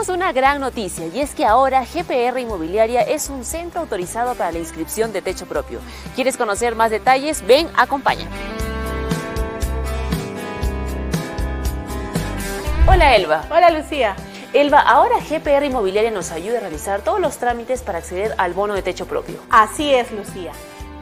Tenemos una gran noticia y es que ahora GPR Inmobiliaria es un centro autorizado para la inscripción de techo propio. ¿Quieres conocer más detalles? Ven, acompáñame. Hola Elba. Hola Lucía. Elba, ahora GPR Inmobiliaria nos ayuda a realizar todos los trámites para acceder al bono de techo propio. Así es, Lucía.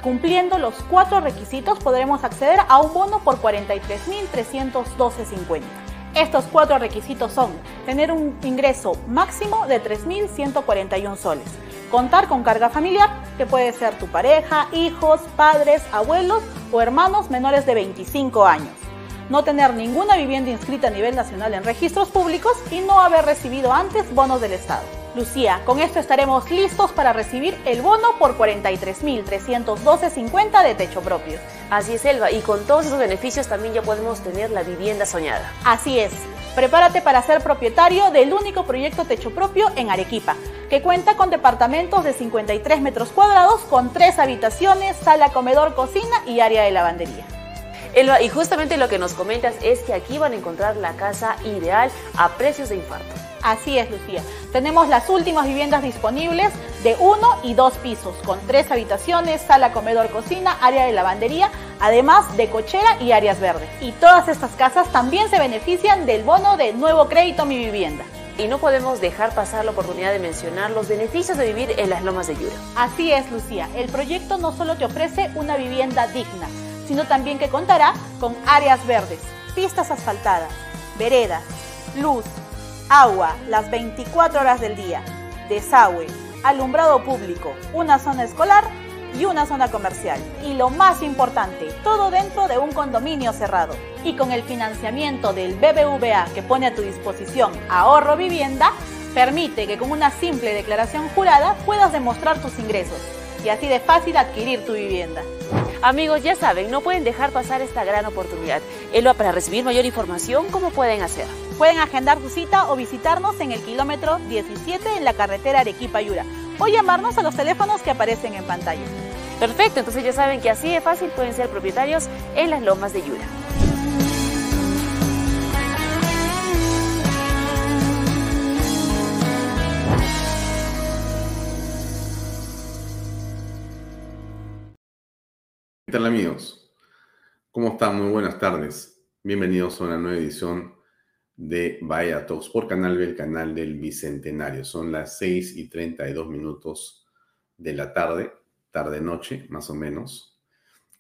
Cumpliendo los cuatro requisitos podremos acceder a un bono por 43.312.50. Estos cuatro requisitos son tener un ingreso máximo de 3.141 soles, contar con carga familiar, que puede ser tu pareja, hijos, padres, abuelos o hermanos menores de 25 años, no tener ninguna vivienda inscrita a nivel nacional en registros públicos y no haber recibido antes bonos del Estado. Lucía, con esto estaremos listos para recibir el bono por 43.312.50 de techo propio. Así es, Elba, y con todos esos beneficios también ya podemos tener la vivienda soñada. Así es. Prepárate para ser propietario del único proyecto techo propio en Arequipa, que cuenta con departamentos de 53 metros cuadrados con tres habitaciones, sala, comedor, cocina y área de lavandería. Elba, y justamente lo que nos comentas es que aquí van a encontrar la casa ideal a precios de infarto. Así es, Lucía. Tenemos las últimas viviendas disponibles de uno y dos pisos, con tres habitaciones, sala, comedor, cocina, área de lavandería, además de cochera y áreas verdes. Y todas estas casas también se benefician del bono de nuevo crédito Mi Vivienda. Y no podemos dejar pasar la oportunidad de mencionar los beneficios de vivir en las lomas de Yura. Así es, Lucía. El proyecto no solo te ofrece una vivienda digna, sino también que contará con áreas verdes, pistas asfaltadas, veredas, luz, agua las 24 horas del día, desagüe, alumbrado público, una zona escolar y una zona comercial. Y lo más importante, todo dentro de un condominio cerrado. Y con el financiamiento del BBVA que pone a tu disposición ahorro vivienda, permite que con una simple declaración jurada puedas demostrar tus ingresos así de fácil adquirir tu vivienda. Amigos, ya saben, no pueden dejar pasar esta gran oportunidad. Elba, para recibir mayor información, ¿cómo pueden hacer? Pueden agendar su cita o visitarnos en el kilómetro 17 en la carretera Arequipa-Yura o llamarnos a los teléfonos que aparecen en pantalla. Perfecto, entonces ya saben que así de fácil pueden ser propietarios en las lomas de Yura. ¿Qué tal amigos? ¿Cómo están? Muy buenas tardes. Bienvenidos a una nueva edición de Vaya Talks por Canal B, el canal del Bicentenario. Son las 6 y 32 minutos de la tarde, tarde-noche más o menos.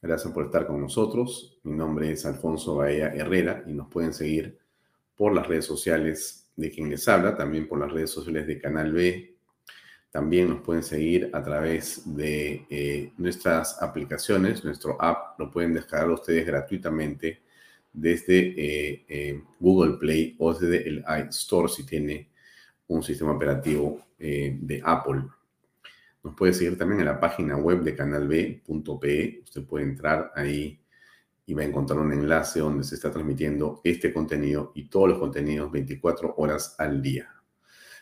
Gracias por estar con nosotros. Mi nombre es Alfonso Bahía Herrera y nos pueden seguir por las redes sociales de quien les habla, también por las redes sociales de Canal B, también nos pueden seguir a través de eh, nuestras aplicaciones, nuestro app, lo pueden descargar ustedes gratuitamente desde eh, eh, Google Play o desde el iStore si tiene un sistema operativo de Apple. Nos puede seguir también en la página web de canalb.pe. Usted puede entrar ahí y va a encontrar un enlace donde se está transmitiendo este contenido y todos los contenidos 24 horas al día.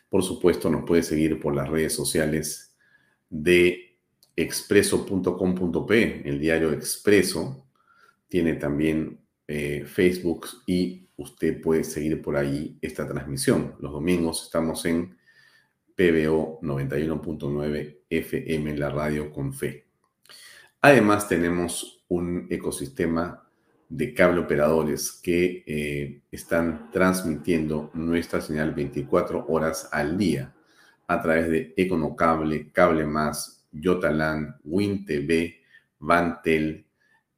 Por supuesto, nos puede seguir por las redes sociales de expreso.com.p, el diario Expreso. Tiene también eh, Facebook y usted puede seguir por ahí esta transmisión. Los domingos estamos en PBO 91.9 FM, la radio con fe. Además, tenemos un ecosistema de cable operadores que eh, están transmitiendo nuestra señal 24 horas al día. a través de Econocable, Cable Más, Yotalan, WinTV, Vantel,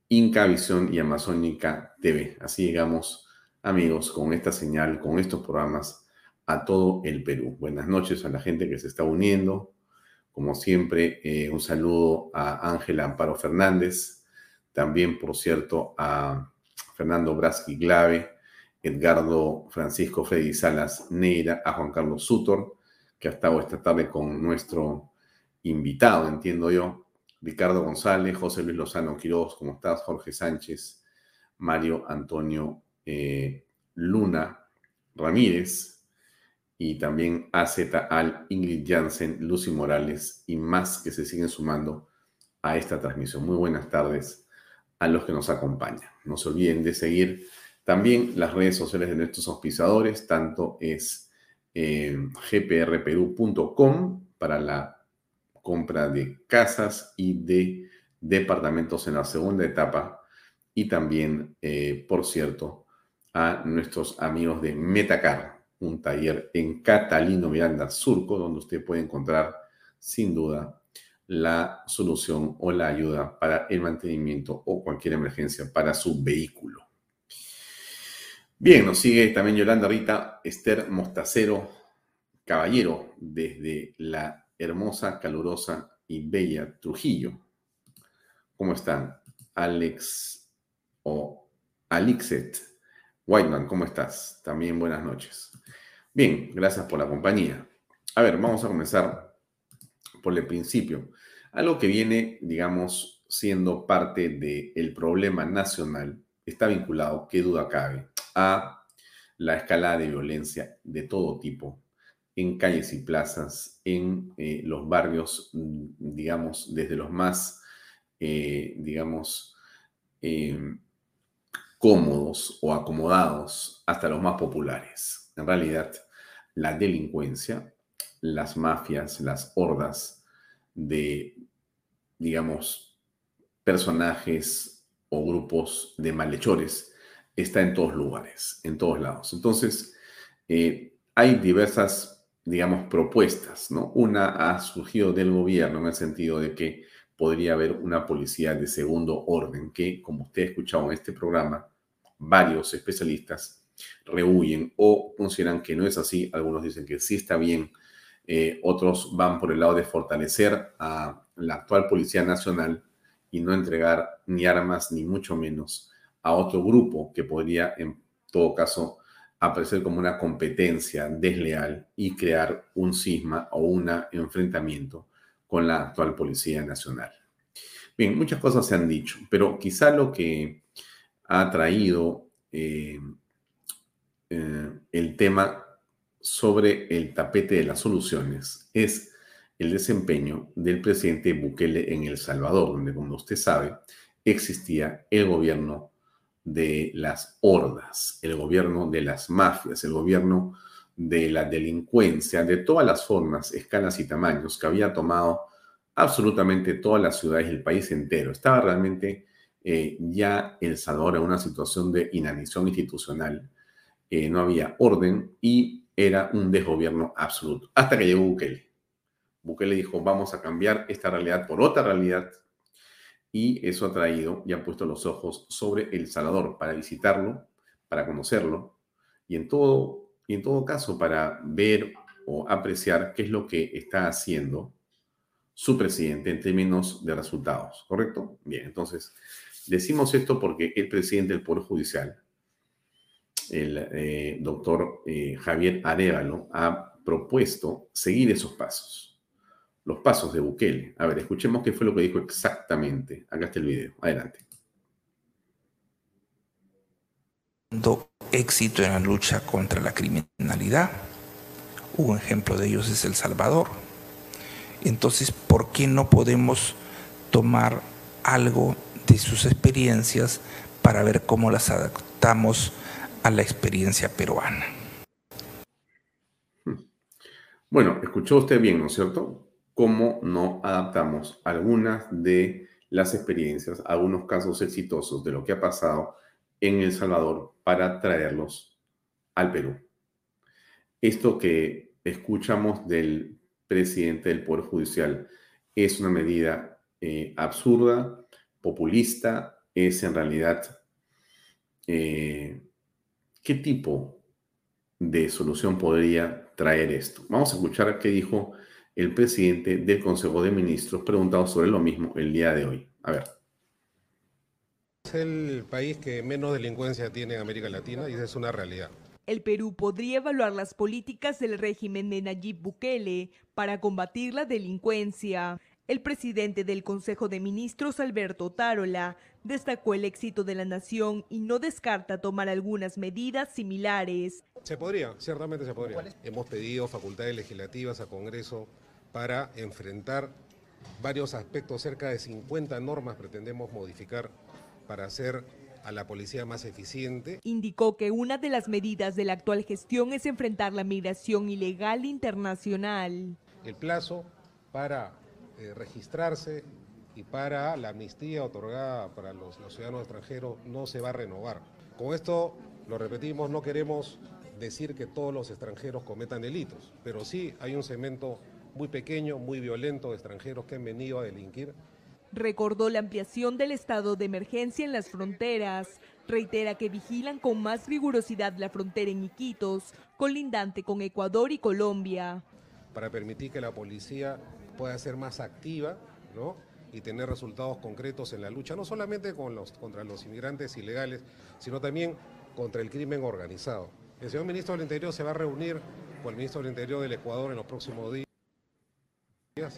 Incavisión y Amazónica TV. Así llegamos, amigos, con esta señal, con estos programas a todo el Perú. Buenas noches a la gente que se está uniendo. Como siempre, eh, un saludo a Ángela Amparo Fernández, también, por cierto, a Fernando Braschi Glave, Edgardo Francisco Freddy Salas Neira, a Juan Carlos Sutor, que ha estado esta tarde con nuestro invitado, entiendo yo, Ricardo González, José Luis Lozano Quiroz, ¿cómo estás? Jorge Sánchez, Mario Antonio eh, Luna Ramírez, y también AZ Al, Ingrid Jansen, Lucy Morales y más que se siguen sumando a esta transmisión. Muy buenas tardes a los que nos acompañan. No se olviden de seguir también las redes sociales de nuestros auspiciadores, tanto es eh, gprperú.com para la compra de casas y de departamentos en la segunda etapa y también, eh, por cierto, a nuestros amigos de Metacar, un taller en Catalino Miranda Surco, donde usted puede encontrar sin duda la solución o la ayuda para el mantenimiento o cualquier emergencia para su vehículo. Bien, nos sigue también Yolanda Rita, Esther Mostacero, caballero, desde la hermosa, calurosa y bella Trujillo. ¿Cómo están? Alex o Alixet Whiteman, ¿cómo estás? También buenas noches. Bien, gracias por la compañía. A ver, vamos a comenzar por el principio. Algo que viene, digamos, siendo parte del problema nacional está vinculado, qué duda cabe, a la escalada de violencia de todo tipo en calles y plazas, en eh, los barrios, mm, digamos, desde los más, eh, digamos, em, cómodos o acomodados hasta los más populares. En realidad, la delincuencia, las mafias, las hordas de, digamos, personajes o grupos de malhechores está en todos lugares, en todos lados. Entonces, eh, hay diversas, digamos, propuestas, ¿no? Una ha surgido del gobierno en el sentido de que podría haber una policía de segundo orden que, como usted ha escuchado en este programa, varios especialistas rehuyen o consideran que no es así. Algunos dicen que sí está bien. Eh, otros van por el lado de fortalecer a la actual Policía Nacional y no entregar ni armas ni mucho menos a otro grupo que podría en todo caso aparecer como una competencia desleal y crear un cisma o un enfrentamiento con la actual Policía Nacional. Bien, muchas cosas se han dicho, pero quizá lo que ha traído eh, eh, el tema sobre el tapete de las soluciones es el desempeño del presidente Bukele en El Salvador, donde, como usted sabe, existía el gobierno de las hordas, el gobierno de las mafias, el gobierno de la delincuencia, de todas las formas, escalas y tamaños que había tomado absolutamente todas las ciudades del país entero. Estaba realmente eh, ya El Salvador en una situación de inanición institucional. Eh, no había orden y era un desgobierno absoluto. Hasta que llegó Bukele. Bukele dijo, vamos a cambiar esta realidad por otra realidad. Y eso ha traído y ha puesto los ojos sobre El Salvador para visitarlo, para conocerlo y en todo, y en todo caso para ver o apreciar qué es lo que está haciendo su presidente en términos de resultados, ¿correcto? Bien, entonces decimos esto porque el presidente del Poder Judicial, el eh, doctor eh, Javier Arevalo, ha propuesto seguir esos pasos los pasos de Bukele. A ver, escuchemos qué fue lo que dijo exactamente. Acá está el video. Adelante. éxito en la lucha contra la criminalidad. Un ejemplo de ellos es El Salvador. Entonces, ¿por qué no podemos tomar algo de sus experiencias para ver cómo las adaptamos a la experiencia peruana? Bueno, escuchó usted bien, ¿no es cierto? cómo no adaptamos algunas de las experiencias, algunos casos exitosos de lo que ha pasado en El Salvador para traerlos al Perú. Esto que escuchamos del presidente del Poder Judicial es una medida eh, absurda, populista, es en realidad eh, qué tipo de solución podría traer esto. Vamos a escuchar qué dijo el presidente del Consejo de Ministros preguntado sobre lo mismo el día de hoy. A ver. Es el país que menos delincuencia tiene en América Latina y esa es una realidad. El Perú podría evaluar las políticas del régimen de Nayib Bukele para combatir la delincuencia. El presidente del Consejo de Ministros, Alberto Tarola, destacó el éxito de la nación y no descarta tomar algunas medidas similares. Se podría, ciertamente se podría. Hemos pedido facultades legislativas a Congreso para enfrentar varios aspectos, cerca de 50 normas pretendemos modificar para hacer a la policía más eficiente. Indicó que una de las medidas de la actual gestión es enfrentar la migración ilegal internacional. El plazo para eh, registrarse y para la amnistía otorgada para los, los ciudadanos extranjeros no se va a renovar. Con esto, lo repetimos, no queremos decir que todos los extranjeros cometan delitos, pero sí hay un segmento muy pequeño, muy violento de extranjeros que han venido a delinquir. Recordó la ampliación del estado de emergencia en las fronteras. Reitera que vigilan con más rigurosidad la frontera en Iquitos, colindante con Ecuador y Colombia. Para permitir que la policía pueda ser más activa ¿no? y tener resultados concretos en la lucha, no solamente con los, contra los inmigrantes ilegales, sino también contra el crimen organizado. El señor ministro del Interior se va a reunir con el ministro del Interior del Ecuador en los próximos días.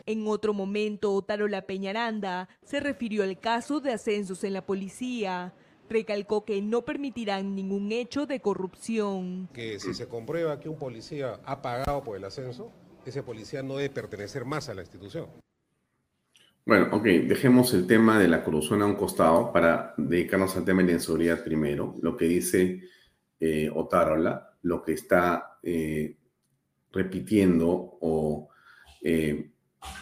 En otro momento, Tarola Peñaranda se refirió al caso de ascensos en la policía. Recalcó que no permitirán ningún hecho de corrupción. Que si se comprueba que un policía ha pagado por el ascenso, ese policía no debe pertenecer más a la institución. Bueno, ok, dejemos el tema de la corrupción a un costado para dedicarnos al tema de la inseguridad primero. Lo que dice eh, Otárola, lo que está eh, repitiendo o, eh,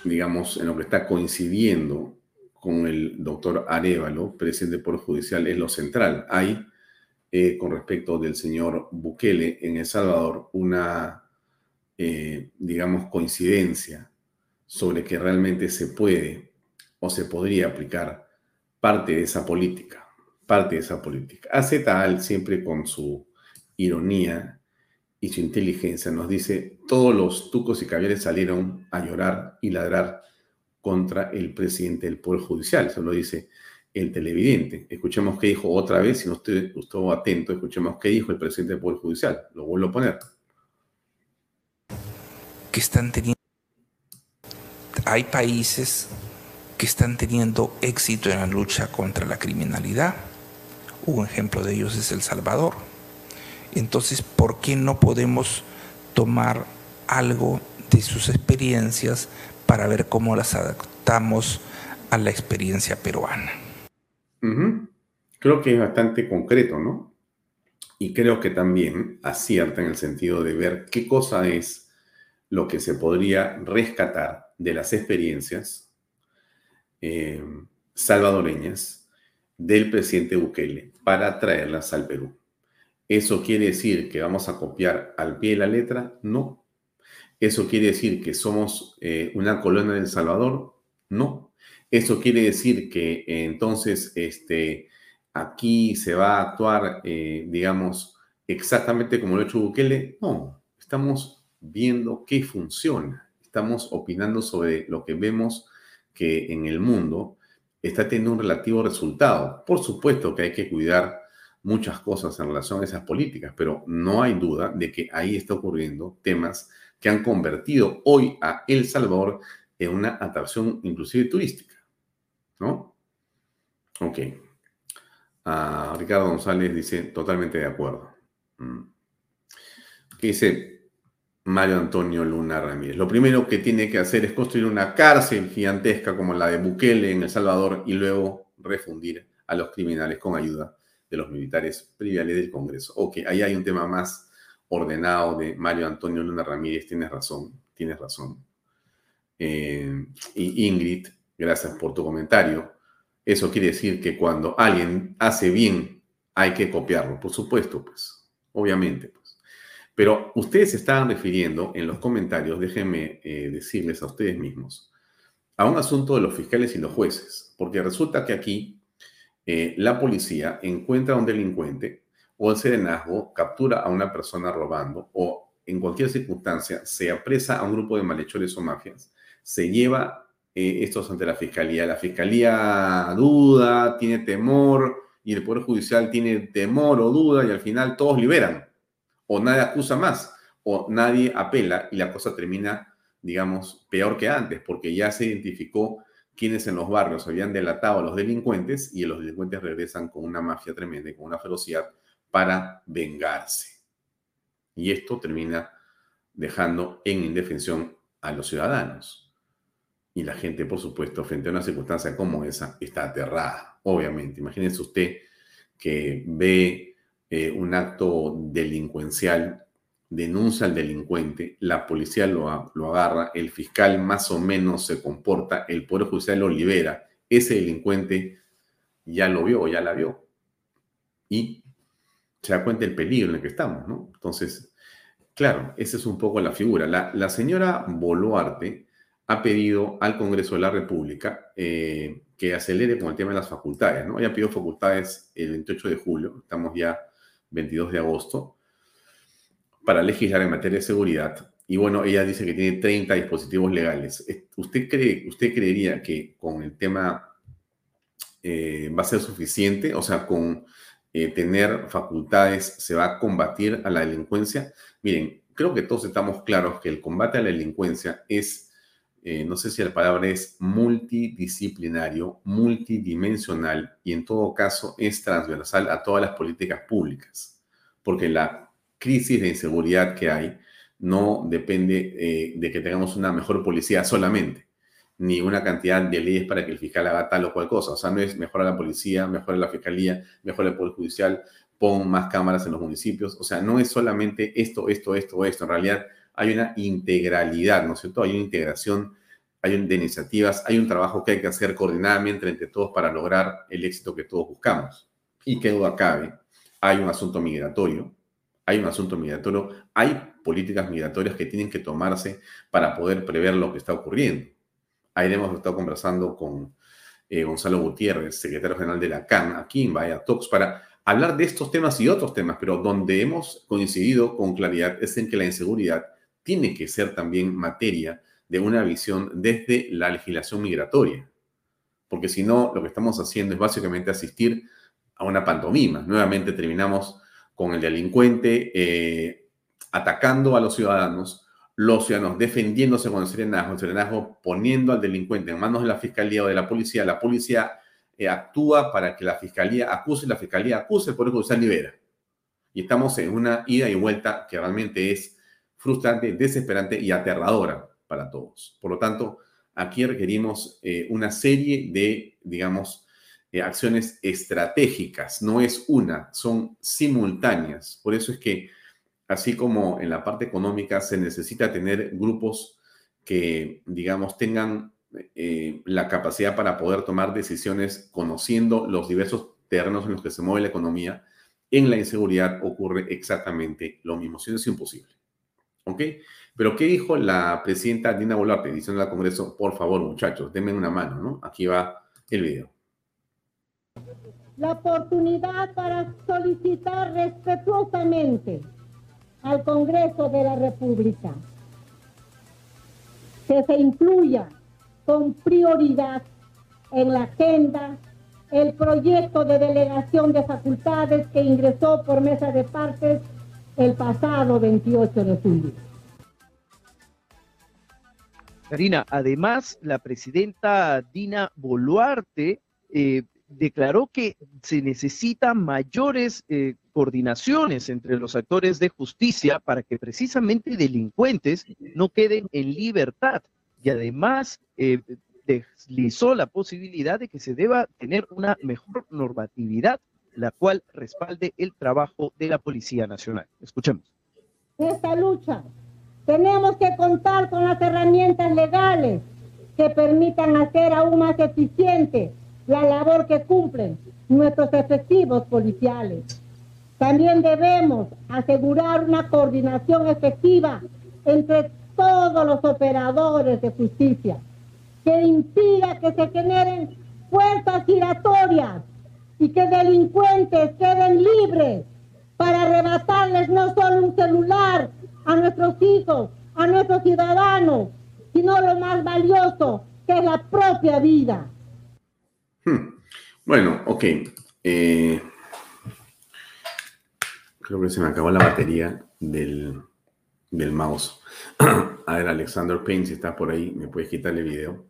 digamos, en lo que está coincidiendo con el doctor Arevalo, presidente del Poder Judicial, es lo central. Hay, con respecto del señor Bukele en El Salvador, una eh, digamos, coincidencia sobre que realmente se puede o se podría aplicar parte de esa política, parte de esa política. AZAL siempre con su ironía y su inteligencia nos dice, todos los tucos y caviares salieron a llorar y ladrar contra el presidente del Poder Judicial, eso lo dice el televidente. Escuchemos qué dijo otra vez, si no usted estuvo atento, escuchemos qué dijo el presidente del Poder Judicial. Lo vuelvo a poner están teniendo, hay países que están teniendo éxito en la lucha contra la criminalidad. Un ejemplo de ellos es El Salvador. Entonces, ¿por qué no podemos tomar algo de sus experiencias para ver cómo las adaptamos a la experiencia peruana? Creo que es bastante concreto, ¿no? Y creo que también acierta en el sentido de ver qué cosa es lo que se podría rescatar de las experiencias eh, salvadoreñas del presidente Bukele para traerlas al Perú. ¿Eso quiere decir que vamos a copiar al pie de la letra? No. ¿Eso quiere decir que somos eh, una colonia del Salvador? No. ¿Eso quiere decir que eh, entonces este, aquí se va a actuar, digamos, exactamente como lo ha hecho Bukele? No. Estamos viendo qué funciona. Estamos opinando sobre lo que vemos que en el mundo está teniendo un relativo resultado. Por supuesto que hay que cuidar muchas cosas en relación a esas políticas, pero no hay duda de que ahí está ocurriendo temas que han convertido hoy a El Salvador en una atracción inclusive turística. ¿No? Ok. Ah, Ricardo González dice, totalmente de acuerdo. Mm. dice, Mario Antonio Luna Ramírez. Lo primero que tiene que hacer es construir una cárcel gigantesca como la de Bukele en El Salvador y luego refundir a los criminales con ayuda de los militares priviales del Congreso. Ok, ahí hay un tema más ordenado de Mario Antonio Luna Ramírez. Tienes razón, tienes razón. Eh, y Ingrid, gracias por tu comentario. Eso quiere decir que cuando alguien hace bien, hay que copiarlo, por supuesto, pues, obviamente. Pero ustedes se estaban refiriendo en los comentarios, déjenme eh, decirles a ustedes mismos, a un asunto de los fiscales y los jueces, porque resulta que aquí eh, la policía encuentra a un delincuente o el serenazgo captura a una persona robando o en cualquier circunstancia se apresa a un grupo de malhechores o mafias, se lleva eh, estos ante la fiscalía. La fiscalía duda, tiene temor y el Poder Judicial tiene temor o duda y al final todos liberan o nadie acusa más, o nadie apela y la cosa termina, digamos, peor que antes, porque ya se identificó quienes en los barrios habían delatado a los delincuentes y los delincuentes regresan con una mafia tremenda con una ferocidad para vengarse. Y esto termina dejando en indefensión a los ciudadanos. Y la gente, por supuesto, frente a una circunstancia como esa, está aterrada, obviamente. Imagínense usted que ve eh, un acto delincuencial, denuncia al delincuente, la policía lo, lo agarra, el fiscal más o menos se comporta, el Poder Judicial lo libera, ese delincuente ya lo vio ya la vio. Y se da cuenta del peligro en el que estamos, ¿no? Entonces, claro, esa es un poco la figura. La, la señora Boluarte ha pedido al Congreso de la República eh, que acelere con el tema de las facultades, ¿no? Ella pidió facultades el 28 de julio, estamos ya 22 de agosto, para legislar en materia de seguridad. Y bueno, ella dice que tiene 30 dispositivos legales. ¿Usted, cree, usted creería que con el tema eh, va a ser suficiente? O sea, con eh, tener facultades se va a combatir a la delincuencia. Miren, creo que todos estamos claros que el combate a la delincuencia es, eh, no sé si la palabra es multidisciplinario, multidimensional y en todo caso es transversal a todas las políticas públicas, porque la crisis de inseguridad que hay no depende eh, de que tengamos una mejor policía solamente, ni una cantidad de leyes para que el fiscal haga tal o cual cosa. O sea, no es mejor a la policía, mejor a la fiscalía, mejor el Poder Judicial, pon más cámaras en los municipios. O sea, no es solamente esto, esto, esto, esto. En realidad hay una integralidad, ¿no es cierto? Hay una integración hay de iniciativas, hay un trabajo que hay que hacer coordinadamente entre todos para lograr el éxito que todos buscamos. Y qué duda cabe, hay un asunto migratorio, hay un asunto migratorio, hay políticas migratorias que tienen que tomarse para poder prever lo que está ocurriendo. Ahí hemos estado conversando con eh, Gonzalo Gutiérrez, secretario general de la CAN, aquí en Vaya Talks, para hablar de estos temas y otros temas, pero donde hemos coincidido con claridad es en que la inseguridad tiene que ser también materia de una visión desde la legislación migratoria. Porque si no, lo que estamos haciendo es básicamente asistir a una pantomima. Nuevamente terminamos con el delincuente eh, atacando a los ciudadanos, los ciudadanos defendiéndose con el serenazgo, el serenazgo poniendo al delincuente en manos de la fiscalía o de la policía, la policía eh, actúa para que la fiscalía acuse, la fiscalía acuse, por eso se libera. Y estamos en una ida y vuelta que realmente es frustrante, desesperante y aterradora para todos. Por lo tanto, aquí requerimos eh, una serie de, digamos, eh, acciones estratégicas. No es una, son simultáneas. Por eso es que, así como en la parte económica se necesita tener grupos que, digamos, tengan eh, la capacidad para poder tomar decisiones conociendo los diversos terrenos en los que se mueve la economía, en la inseguridad ocurre exactamente lo mismo, si no es imposible. ¿Ok? Pero ¿qué dijo la presidenta Dina Boluarte diciendo al Congreso, por favor muchachos, denme una mano, ¿no? Aquí va el video. La oportunidad para solicitar respetuosamente al Congreso de la República que se incluya con prioridad en la agenda el proyecto de delegación de facultades que ingresó por mesa de partes el pasado 28 de julio. Karina, además, la presidenta Dina Boluarte eh, declaró que se necesitan mayores eh, coordinaciones entre los actores de justicia para que precisamente delincuentes no queden en libertad. Y además eh, deslizó la posibilidad de que se deba tener una mejor normatividad, la cual respalde el trabajo de la Policía Nacional. Escuchemos. Esta lucha tenemos que contar con las herramientas legales que permitan hacer aún más eficiente la labor que cumplen nuestros efectivos policiales. También debemos asegurar una coordinación efectiva entre todos los operadores de justicia que impida que se generen puertas giratorias y que delincuentes queden libres para arrebatarles no solo un celular a nuestros hijos, a nuestros ciudadanos, sino lo más valioso, que es la propia vida. Hmm. Bueno, ok. Eh, creo que se me acabó la batería del, del mouse. a ver, Alexander Payne, si estás por ahí, me puedes quitar el video.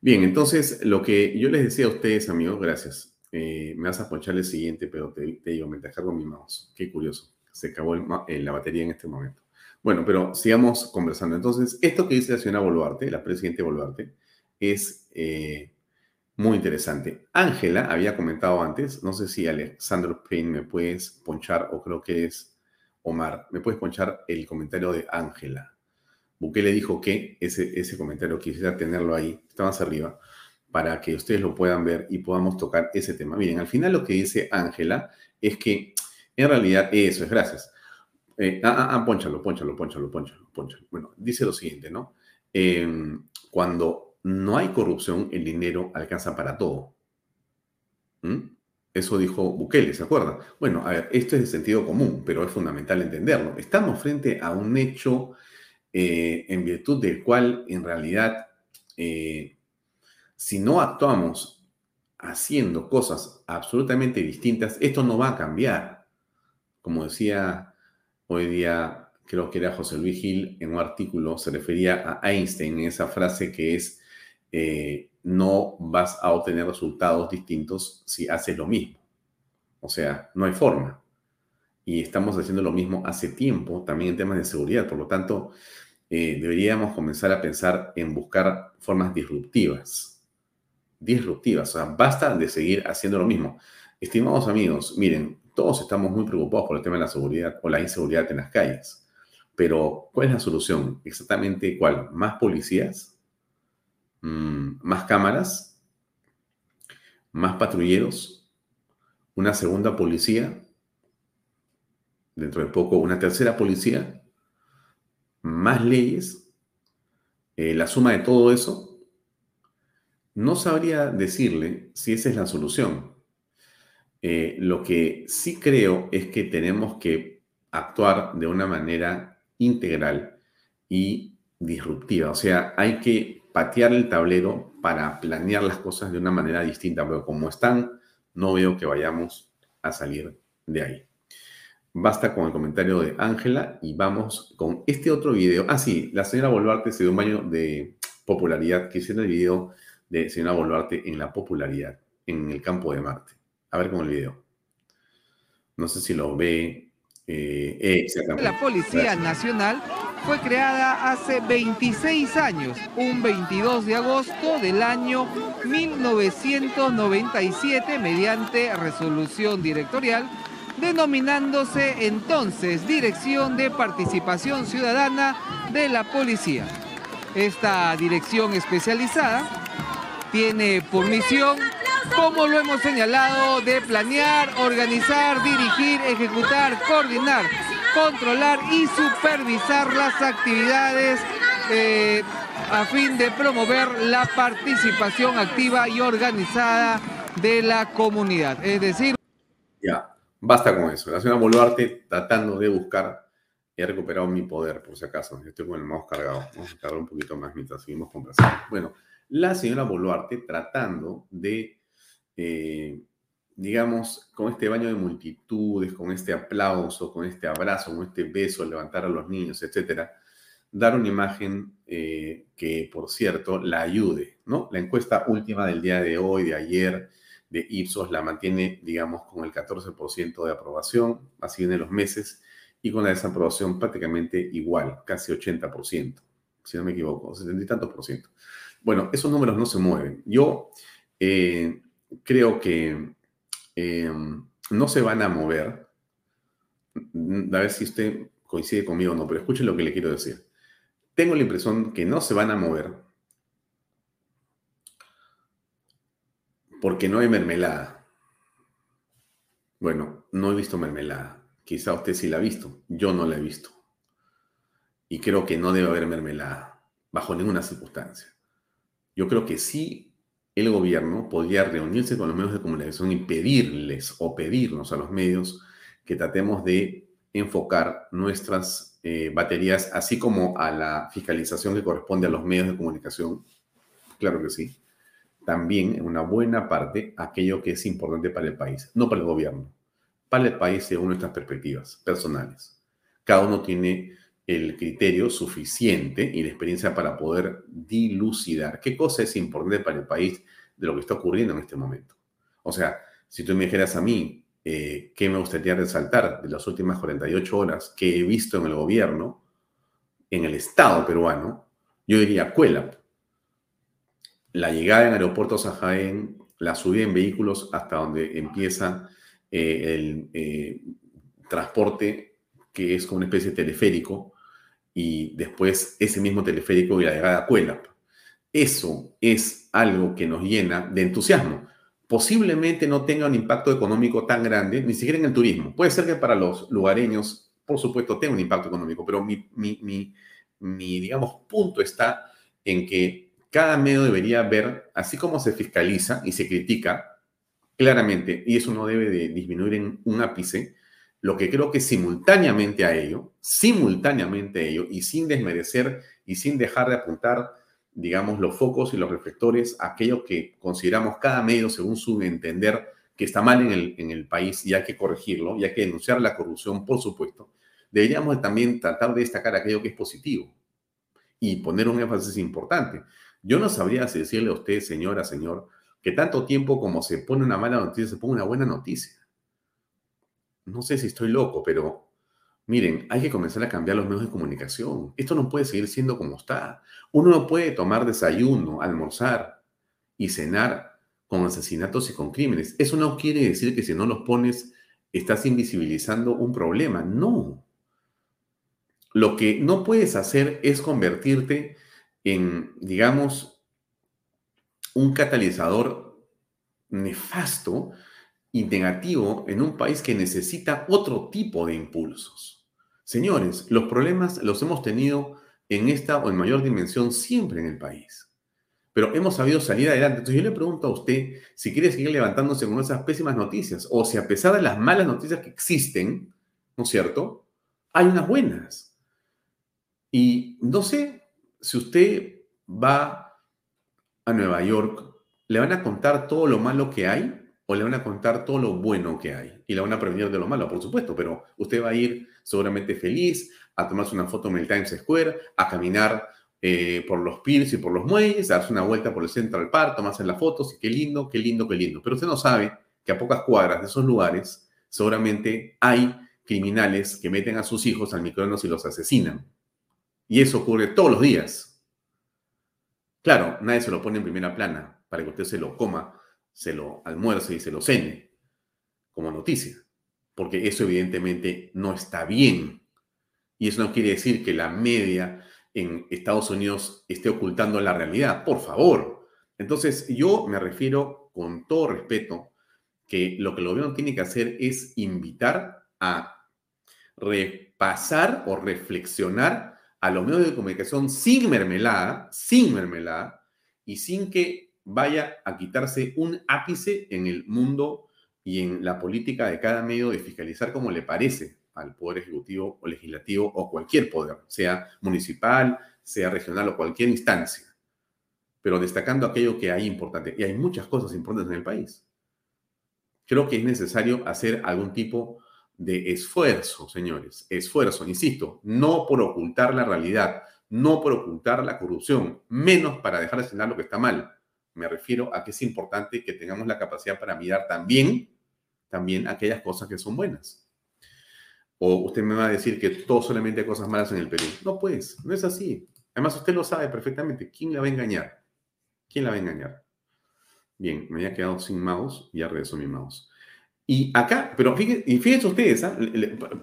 Bien, entonces lo que yo les decía a ustedes, amigos, gracias. Eh, me vas a ponchar el siguiente, pero te, digo, me cargo mi mouse. Qué curioso. Se acabó eh, la batería en este momento. Bueno, pero sigamos conversando. Entonces, esto que dice la señora Boluarte, la presidenta Boluarte, es eh, muy interesante. Ángela había comentado antes, no sé si Alexander Payne me puedes ponchar, o creo que es Omar, me puedes ponchar el comentario de Ángela. Bukele dijo que ese, ese comentario quisiera tenerlo ahí, está más arriba, para que ustedes lo puedan ver y podamos tocar ese tema. Miren, al final lo que dice Ángela es que en realidad eso es, gracias. Eh, ah, ah, ah, ponchalo, ponchalo, ponchalo, ponchalo, ponchalo. Bueno, dice lo siguiente, ¿no? Em, cuando no hay corrupción, el dinero alcanza para todo. ¿Mm? Eso dijo Bukele, ¿se acuerda? Bueno, a ver, esto es de sentido común, pero es fundamental entenderlo. Estamos frente a un hecho eh, en virtud del cual en realidad, eh, si no actuamos haciendo cosas absolutamente distintas, esto no va a cambiar. Como decía hoy día, creo que era José Luis Gil, en un artículo se refería a Einstein en esa frase que es, eh, no vas a obtener resultados distintos si haces lo mismo. O sea, no hay forma. Y estamos haciendo lo mismo hace tiempo, también en temas de seguridad. Por lo tanto, eh, deberíamos comenzar a pensar en buscar formas disruptivas. Disruptivas, o sea, basta de seguir haciendo lo mismo. Estimados amigos, miren, todos estamos muy preocupados por el tema de la seguridad o la inseguridad en las calles. Pero, ¿cuál es la solución? Exactamente cuál? ¿Más policías? Mm, ¿Más cámaras? ¿Más patrulleros? ¿Una segunda policía? Dentro de poco, una tercera policía más leyes, eh, la suma de todo eso, no sabría decirle si esa es la solución. Eh, lo que sí creo es que tenemos que actuar de una manera integral y disruptiva. O sea, hay que patear el tablero para planear las cosas de una manera distinta, pero como están, no veo que vayamos a salir de ahí. Basta con el comentario de Ángela y vamos con este otro video. Ah, sí, la señora Boluarte se dio un baño de popularidad. Quisiera el video de señora Boluarte en la popularidad, en el campo de Marte. A ver con el video. No sé si lo ve. Eh, la Policía Nacional fue creada hace 26 años, un 22 de agosto del año 1997, mediante resolución directorial denominándose entonces Dirección de Participación Ciudadana de la Policía. Esta dirección especializada tiene por misión, como lo hemos señalado, de planear, organizar, dirigir, ejecutar, coordinar, controlar y supervisar las actividades eh, a fin de promover la participación activa y organizada de la comunidad. Es decir... Ya, Basta con eso. La señora Boluarte tratando de buscar, he recuperado mi poder, por si acaso. Estoy con el mouse cargado. Vamos a cargar un poquito más mientras seguimos conversando. Bueno, la señora Boluarte tratando de, eh, digamos, con este baño de multitudes, con este aplauso, con este abrazo, con este beso, levantar a los niños, etcétera, dar una imagen eh, que, por cierto, la ayude, ¿no? La encuesta última del día de hoy, de ayer, de Ipsos la mantiene, digamos, con el 14% de aprobación, así en los meses, y con la desaprobación prácticamente igual, casi 80%, si no me equivoco, 70 y tantos por ciento. Bueno, esos números no se mueven. Yo eh, creo que eh, no se van a mover. A ver si usted coincide conmigo o no, pero escuchen lo que le quiero decir. Tengo la impresión que no se van a mover porque no hay mermelada. Bueno, no he visto mermelada. Quizá usted sí la ha visto. Yo no la he visto. Y creo que no debe haber mermelada, bajo ninguna circunstancia. Yo creo que sí el gobierno podría reunirse con los medios de comunicación y pedirles o pedirnos a los medios que tratemos de enfocar nuestras eh, baterías, así como a la fiscalización que corresponde a los medios de comunicación. Claro que sí. También en una buena parte aquello que es importante para el país, no para el gobierno, para el país según nuestras perspectivas personales. Cada uno tiene el criterio suficiente y la experiencia para poder dilucidar qué cosa es importante para el país de lo que está ocurriendo en este momento. O sea, si tú me dijeras a mí eh, qué me gustaría resaltar de las últimas 48 horas que he visto en el gobierno, en el Estado peruano, yo diría. La llegada en aeropuertos a Jaén, la subida en vehículos hasta donde empieza eh, el eh, transporte, que es como una especie teleférico, y después ese mismo teleférico y la llegada a Cuelap. Eso es algo que nos llena de entusiasmo. Posiblemente no tenga un impacto económico tan grande, ni siquiera en el turismo. Puede ser que para los lugareños, por supuesto, tenga un impacto económico, pero mi, mi, mi, digamos, punto está en que cada medio debería ver, así como se fiscaliza y se critica claramente, y eso no debe de disminuir en un ápice, lo que creo que simultáneamente a ello, simultáneamente a ello, y sin desmerecer y sin dejar de apuntar, digamos, los focos y los reflectores a aquello que consideramos cada medio según su entender que está mal en el, en el país y hay que corregirlo y hay que denunciar la corrupción, por supuesto, deberíamos también tratar de destacar aquello que es positivo y poner un énfasis importante. Yo no sabría decirle a usted, señora, señor, que tanto tiempo como se pone una mala noticia, se pone una buena noticia no sé si estoy loco, pero miren, hay que comenzar a cambiar los medios de comunicación. Esto no puede seguir siendo como está. Uno no puede tomar desayuno, almorzar y cenar con asesinatos y con crímenes. Eso no quiere decir que si no los pones estás invisibilizando un problema. No. Lo que no puedes hacer es convertirte en, digamos, un catalizador nefasto y negativo en un país que necesita otro tipo de impulsos. Señores, los problemas los hemos tenido en esta o en mayor dimensión siempre en el país. Pero hemos sabido salir adelante. Entonces yo le pregunto a usted si quiere seguir levantándose con esas pésimas noticias o si a pesar de las malas noticias que existen, ¿no es cierto? Hay unas buenas. Y no sé si usted va a Nueva York, le van a contar todo lo malo que hay o le van a contar todo lo bueno que hay y la van a prevenir de lo malo, por supuesto, pero usted va a ir seguramente feliz a tomarse una foto en el Times Square, a caminar eh, por los piers y por los muelles, a darse una vuelta por el Central Park, tomarse las fotos y qué lindo, qué lindo, qué lindo. Pero usted no sabe que a pocas cuadras de esos lugares seguramente hay criminales que meten a sus hijos al microondas y los asesinan. Y eso ocurre todos los días. Claro, nadie se lo pone en primera plana para que usted se lo coma se lo almuerce y se lo cene como noticia, porque eso evidentemente no está bien. Y eso no quiere decir que la media en Estados Unidos esté ocultando la realidad, por favor. Entonces, yo me refiero con todo respeto que lo que el gobierno tiene que hacer es invitar a repasar o reflexionar a los medios de comunicación sin mermelada, sin mermelada, y sin que vaya a quitarse un ápice en el mundo y en la política de cada medio de fiscalizar como le parece al Poder Ejecutivo o Legislativo o cualquier poder, sea municipal, sea regional o cualquier instancia, pero destacando aquello que hay importante. Y hay muchas cosas importantes en el país. Creo que es necesario hacer algún tipo de esfuerzo, señores, esfuerzo, insisto, no por ocultar la realidad, no por ocultar la corrupción, menos para dejar de señalar lo que está mal, me refiero a que es importante que tengamos la capacidad para mirar también, también aquellas cosas que son buenas. O usted me va a decir que todo solamente hay cosas malas en el Perú. No, pues, no es así. Además, usted lo sabe perfectamente. ¿Quién la va a engañar? ¿Quién la va a engañar? Bien, me había quedado sin mouse, ya regresó mi mouse. Y acá, pero fíjense, ustedes, ¿ah?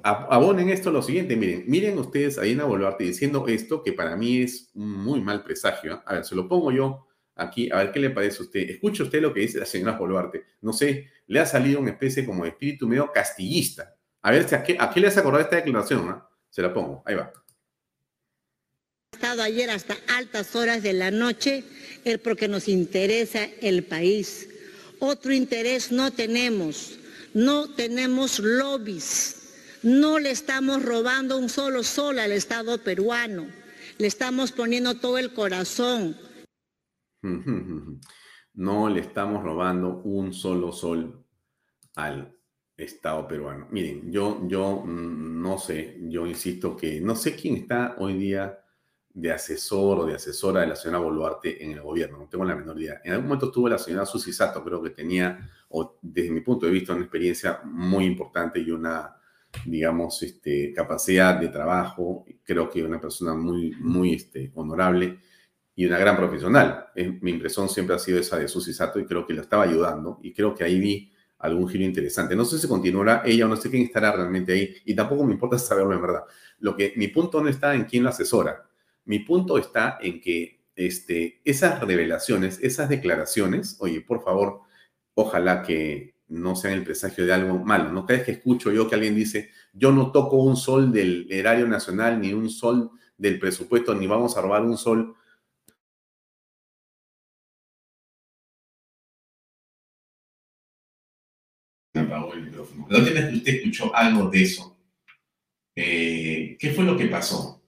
abonen esto lo siguiente, miren, miren ustedes a Dina Boluarte diciendo esto que para mí es un muy mal presagio. ¿ah? A ver, se lo pongo yo aquí, a ver qué le parece a usted. Escuche usted lo que dice la señora Boluarte. No sé, le ha salido una especie como de espíritu medio castillista. A ver, ¿a qué, a qué le has acordado esta declaración? ¿no? Se la pongo, ahí va. estado ayer hasta altas horas de la noche es porque nos interesa el país. Otro interés no tenemos. No tenemos lobbies. No le estamos robando un solo sol al Estado peruano. Le estamos poniendo todo el corazón. No le estamos robando un solo sol al Estado peruano. Miren, yo, yo mm, no sé, yo insisto que no sé quién está hoy día de asesor o de asesora de la señora Boluarte en el gobierno, no tengo la menor idea. En algún momento estuvo la señora Susi Sato, creo que tenía, o desde mi punto de vista, una experiencia muy importante y una, digamos, este, capacidad de trabajo, creo que una persona muy, muy este, honorable y una gran profesional. mi impresión siempre ha sido esa de Susi Sato y creo que la estaba ayudando y creo que ahí vi algún giro interesante. No sé si continuará ella o no sé quién estará realmente ahí y tampoco me importa saberlo en verdad. Lo que mi punto no está en quién lo asesora mi punto está en que este, esas revelaciones, esas declaraciones, oye, por favor, ojalá que no sean el presagio de algo malo. No crees que escucho yo que alguien dice, yo no toco un sol del erario nacional, ni un sol del presupuesto, ni vamos a robar un sol. El micrófono. ¿No tienes usted escuchó algo de eso? Eh, ¿Qué fue lo que pasó?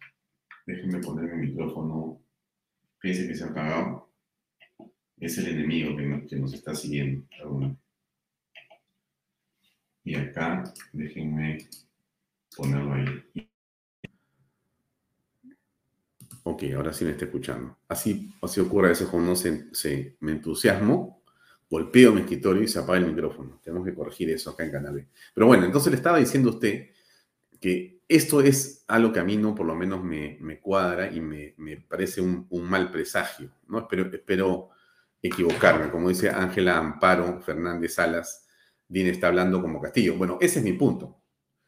Déjenme poner mi micrófono. Fíjense que se ha apagado. Es el enemigo que nos, está siguiendo. Y acá, déjenme ponerlo ahí. Ok, ahora sí me está escuchando. Así, así ocurre a veces cuando se, se, me entusiasmo, golpeo mi escritorio y se apaga el micrófono. Tenemos que corregir eso acá en Canal Pero bueno, entonces le estaba diciendo a usted que esto es algo que a mí no, por lo menos, me, cuadra y me, parece un, mal presagio, ¿no? Espero, equivocarme. Como dice Ángela Amparo Fernández Salas, Dine está hablando como Castillo. Bueno, ese es mi punto.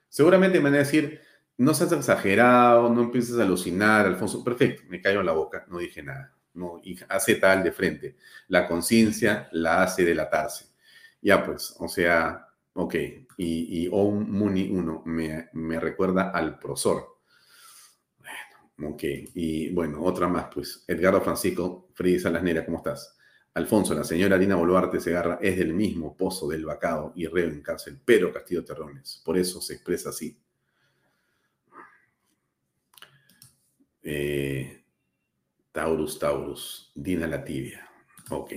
Seguramente me van a decir, no seas exagerado, no empieces a alucinar, Alfonso. Perfecto, me cayó en la boca, no dije nada. No, y hace tal de frente. La conciencia la hace delatarse. Ya pues, o sea, Ok, y, y Om Muni 1 me, me, recuerda al prosor. Bueno, ok, y bueno, otra más, pues. Edgardo Francisco Freddy Salasnera, ¿cómo estás? Alfonso, la señora Dina Boluarte Segarra es del mismo pozo del vacado y reo en cárcel, pero Castillo Terrones. Por eso se expresa así. Eh, Taurus, Taurus, Dina la tibia. Ok.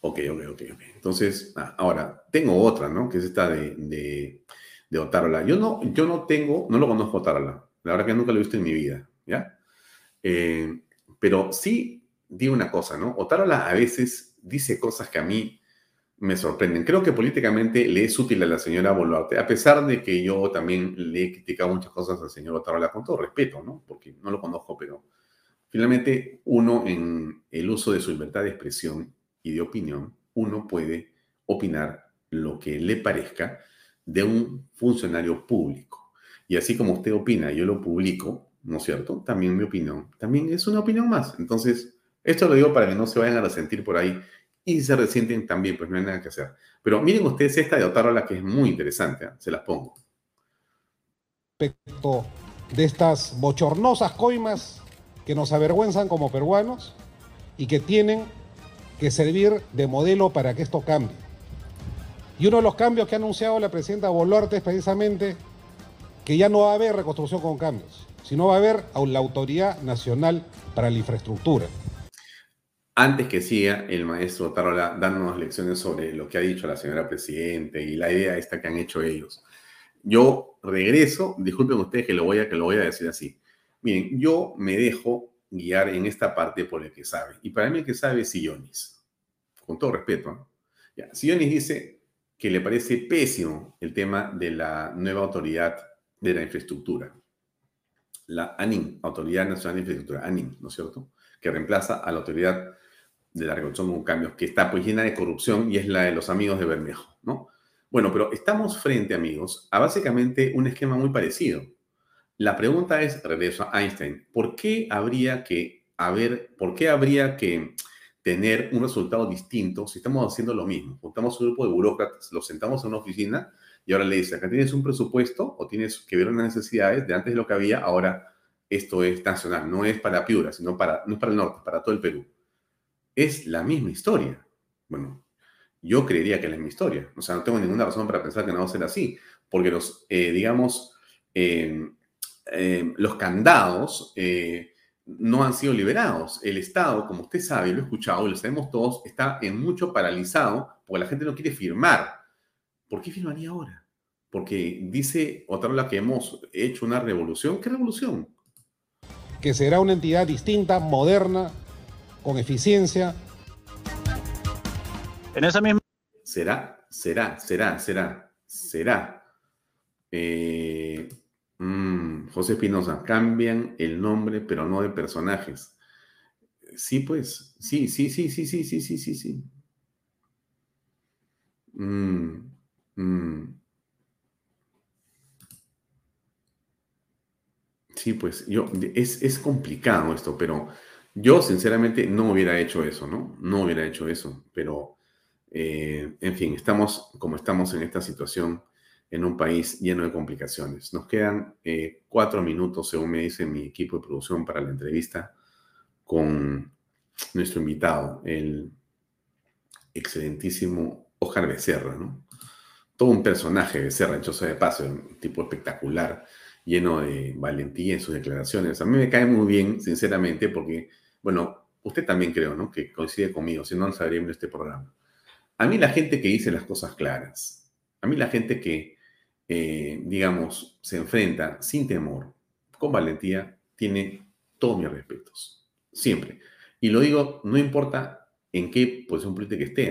Ok, ok, ok, ok. Entonces, ah, ahora, tengo otra, ¿no? Que es esta de, de, de Otárola. Yo no, yo no tengo, no lo conozco Otárola. La verdad que nunca lo he visto en mi vida, ¿ya? Eh, pero sí digo una cosa, ¿no? Otárola a veces dice cosas que a mí me sorprenden. Creo que políticamente le es útil a la señora Boluarte, a pesar de que yo también le he criticado muchas cosas al señor Otárola, con todo respeto, ¿no? Porque no lo conozco, pero finalmente uno en el uso de su libertad de expresión y de opinión, uno puede opinar lo que le parezca de un funcionario público. Y así como usted opina, yo lo publico, ¿no es cierto? También mi opinión, también es una opinión más. Entonces, esto lo digo para que no se vayan a resentir por ahí y se resienten también, pues no hay nada que hacer. Pero miren ustedes esta de Otárola que es muy interesante, ¿eh? se las pongo. Respecto de estas bochornosas coimas que nos avergüenzan como peruanos y que tienen que servir de modelo para que esto cambie. Y uno de los cambios que ha anunciado la presidenta Boluarte es precisamente que ya no va a haber reconstrucción con cambios, sino va a haber la Autoridad Nacional para la Infraestructura. Antes que siga el maestro Tarola dándonos lecciones sobre lo que ha dicho la señora Presidenta y la idea esta que han hecho ellos, yo regreso, disculpen ustedes que lo voy a, que lo voy a decir así. Miren, yo me dejo guiar en esta parte por el que sabe. Y para mí el que sabe es Sillonis. Con todo respeto. ¿no? Ya, Sillonis dice que le parece pésimo el tema de la nueva autoridad de la infraestructura. La ANIN, Autoridad Nacional de Infraestructura, ANIN, ¿no es cierto? Que reemplaza a la autoridad de la reconstrucción con cambios, que está pues llena de corrupción y es la de los amigos de Bermejo, ¿no? Bueno, pero estamos frente, amigos, a básicamente un esquema muy parecido. La pregunta es, regreso a Einstein, ¿por qué habría que haber, por qué habría que tener un resultado distinto si estamos haciendo lo mismo? Juntamos un grupo de burócratas, los sentamos en una oficina y ahora le dice, acá tienes un presupuesto o tienes que ver unas necesidades de antes de lo que había, ahora esto es nacional, no es para Piura, sino para, no es para el norte, para todo el Perú. Es la misma historia. Bueno, yo creería que es la misma historia. O sea, no tengo ninguna razón para pensar que no va a ser así, porque los, eh, digamos, eh, eh, los candados no han sido liberados. El Estado, como usted sabe, lo he escuchado y lo sabemos todos, está en mucho paralizado porque la gente no quiere firmar. ¿Por qué firmaría ahora? Porque dice otra que hemos hecho una revolución. ¿Qué revolución? Que será una entidad distinta, moderna, con eficiencia. En esa misma... Será, será, será, será, será. Eh, Mm, José Espinosa, cambian el nombre, pero no de personajes. Sí, pues, sí, sí, sí, sí, sí, sí, sí, sí, sí. Mm, mm. Sí, pues yo, es, es, complicado esto, pero yo sinceramente no hubiera hecho eso, ¿no? No hubiera hecho eso, pero eh, en fin, estamos como estamos en esta situación en un país lleno de complicaciones. Nos quedan eh, cuatro minutos, según me dice mi equipo de producción, para la entrevista con nuestro invitado, el excelentísimo Ojar Becerra, ¿no? Todo un personaje Becerra, en Choza de Paso, un tipo espectacular, lleno de valentía en sus declaraciones. A mí me cae muy bien, sinceramente, porque, bueno, usted también creo, ¿no? Que coincide conmigo, si no, no sabríamos este programa. A mí la gente que dice las cosas claras, a mí la gente que eh, digamos, se enfrenta sin temor, con valentía, tiene todos mis respetos. Siempre. Y lo digo, no importa en qué posición política esté.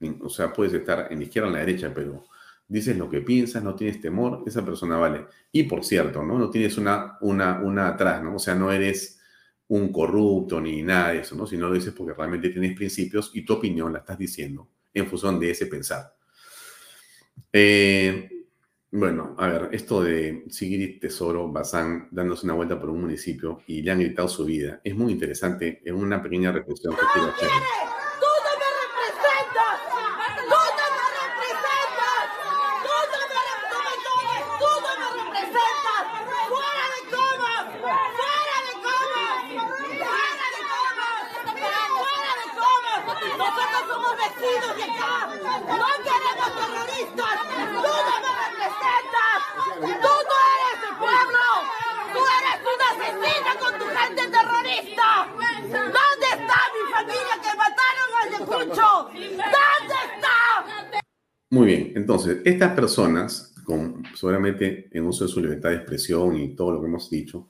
¿eh? O sea, puedes estar en la izquierda o en la derecha, pero dices lo que piensas, no tienes temor, esa persona vale. Y por cierto, ¿no? No tienes una, una, una atrás, ¿no? O sea, no eres un corrupto ni nada de eso, ¿no? Sino lo dices porque realmente tienes principios y tu opinión la estás diciendo en función de ese pensar. Eh, bueno, a ver, esto de Sigrid Tesoro Bazán dándose una vuelta por un municipio y le han gritado su vida, es muy interesante, es una pequeña reflexión que quiero hacer. Personas, con, seguramente en uso de su libertad de expresión y todo lo que hemos dicho,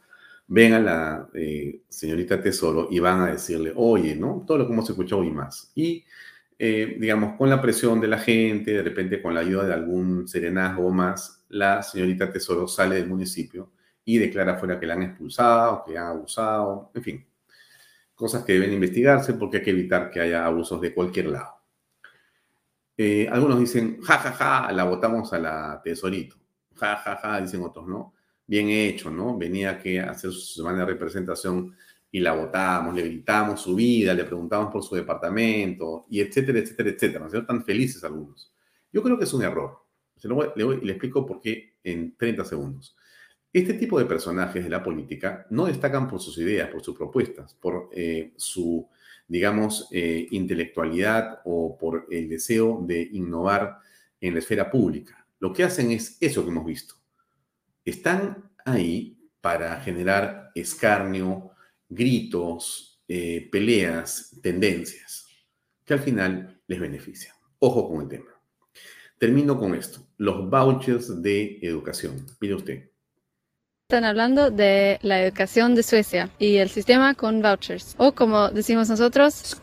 ven a la eh, señorita Tesoro y van a decirle, oye, ¿no? Todo lo que hemos escuchado y más. Y, eh, digamos, con la presión de la gente, de repente con la ayuda de algún serenazgo más, la señorita Tesoro sale del municipio y declara fuera que la han expulsado, que han abusado, en fin, cosas que deben investigarse porque hay que evitar que haya abusos de cualquier lado. Eh, algunos dicen, ja, ja, ja, la votamos a la tesorito. Ja, ja, ja, dicen otros, ¿no? Bien hecho, ¿no? Venía que hacer su semana de representación y la votamos, le gritamos su vida, le preguntamos por su departamento, y etcétera, etcétera, etcétera. ¿No tan felices algunos? Yo creo que es un error. Se lo le, le explico por qué en 30 segundos. Este tipo de personajes de la política no destacan por sus ideas, por sus propuestas, por eh, su digamos, eh, intelectualidad o por el deseo de innovar en la esfera pública. Lo que hacen es eso que hemos visto. Están ahí para generar escarnio, gritos, eh, peleas, tendencias, que al final les benefician. Ojo con el tema. Termino con esto, los vouchers de educación. Mire usted, están hablando de la educación de Suecia y el sistema con vouchers. O como decimos nosotros,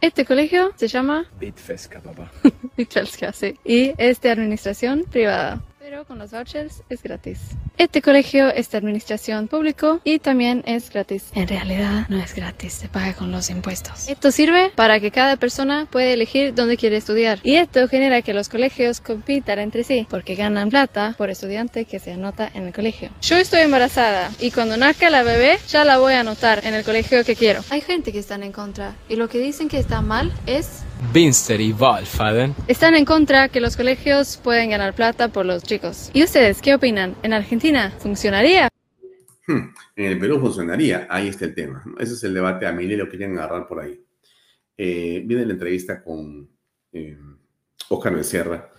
este colegio se llama Bitfeska, papá. Bitfelska, sí. Y es de administración privada. Pero con los vouchers es gratis. Este colegio es de administración público y también es gratis. En realidad no es gratis, se paga con los impuestos. Esto sirve para que cada persona pueda elegir dónde quiere estudiar y esto genera que los colegios compitan entre sí porque ganan plata por estudiante que se anota en el colegio. Yo estoy embarazada y cuando nazca la bebé ya la voy a anotar en el colegio que quiero. Hay gente que están en contra y lo que dicen que está mal es Vinster y Valfaden. están en contra que los colegios pueden ganar plata por los chicos. ¿Y ustedes qué opinan? ¿En Argentina funcionaría? Hmm, En el Perú funcionaría, ahí está el tema. ¿no? Ese es el debate, a mí lo querían agarrar por ahí. Eh, viene la entrevista con eh, Oscar Becerra.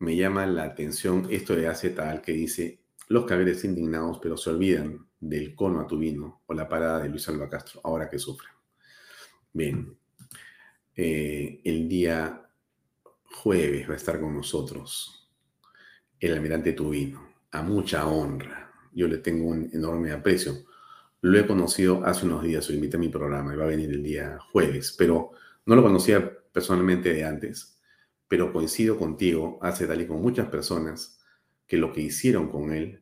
Me llama la atención esto de hace tal que dice, los caberes indignados, pero se olvidan del cono a tu vino o la parada de Luis Alba Castro, ahora que sufre. Bien, eh, el día jueves va a estar con nosotros el almirante Tubino, a mucha honra. Yo le tengo un enorme aprecio. Lo he conocido hace unos días, lo invité a mi programa y va a venir el día jueves, pero no lo conocía personalmente de antes, pero coincido contigo, hace tal y con muchas personas, que lo que hicieron con él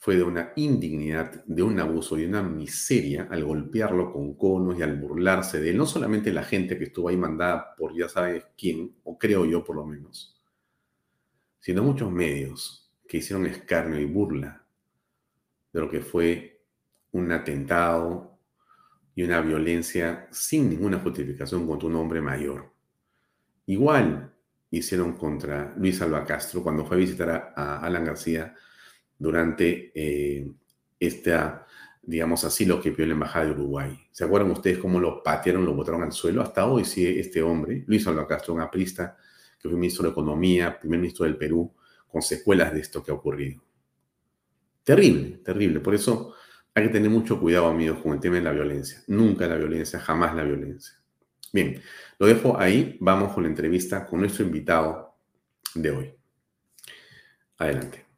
fue de una indignidad, de un abuso y una miseria al golpearlo con conos y al burlarse de él, no solamente la gente que estuvo ahí mandada por ya sabes quién, o creo yo por lo menos, sino muchos medios que hicieron escarnio y burla de lo que fue un atentado y una violencia sin ninguna justificación contra un hombre mayor. Igual hicieron contra Luis Alba Castro cuando fue a visitar a, a Alan García durante eh, esta, digamos así, lo que pidió la Embajada de Uruguay. ¿Se acuerdan ustedes cómo lo patearon, lo botaron al suelo? Hasta hoy sigue este hombre, Luis Alba Castro, un aprista que fue ministro de Economía, primer ministro del Perú, con secuelas de esto que ha ocurrido. Terrible, terrible. Por eso hay que tener mucho cuidado, amigos, con el tema de la violencia. Nunca la violencia, jamás la violencia. Bien, lo dejo ahí. Vamos con la entrevista con nuestro invitado de hoy. Adelante.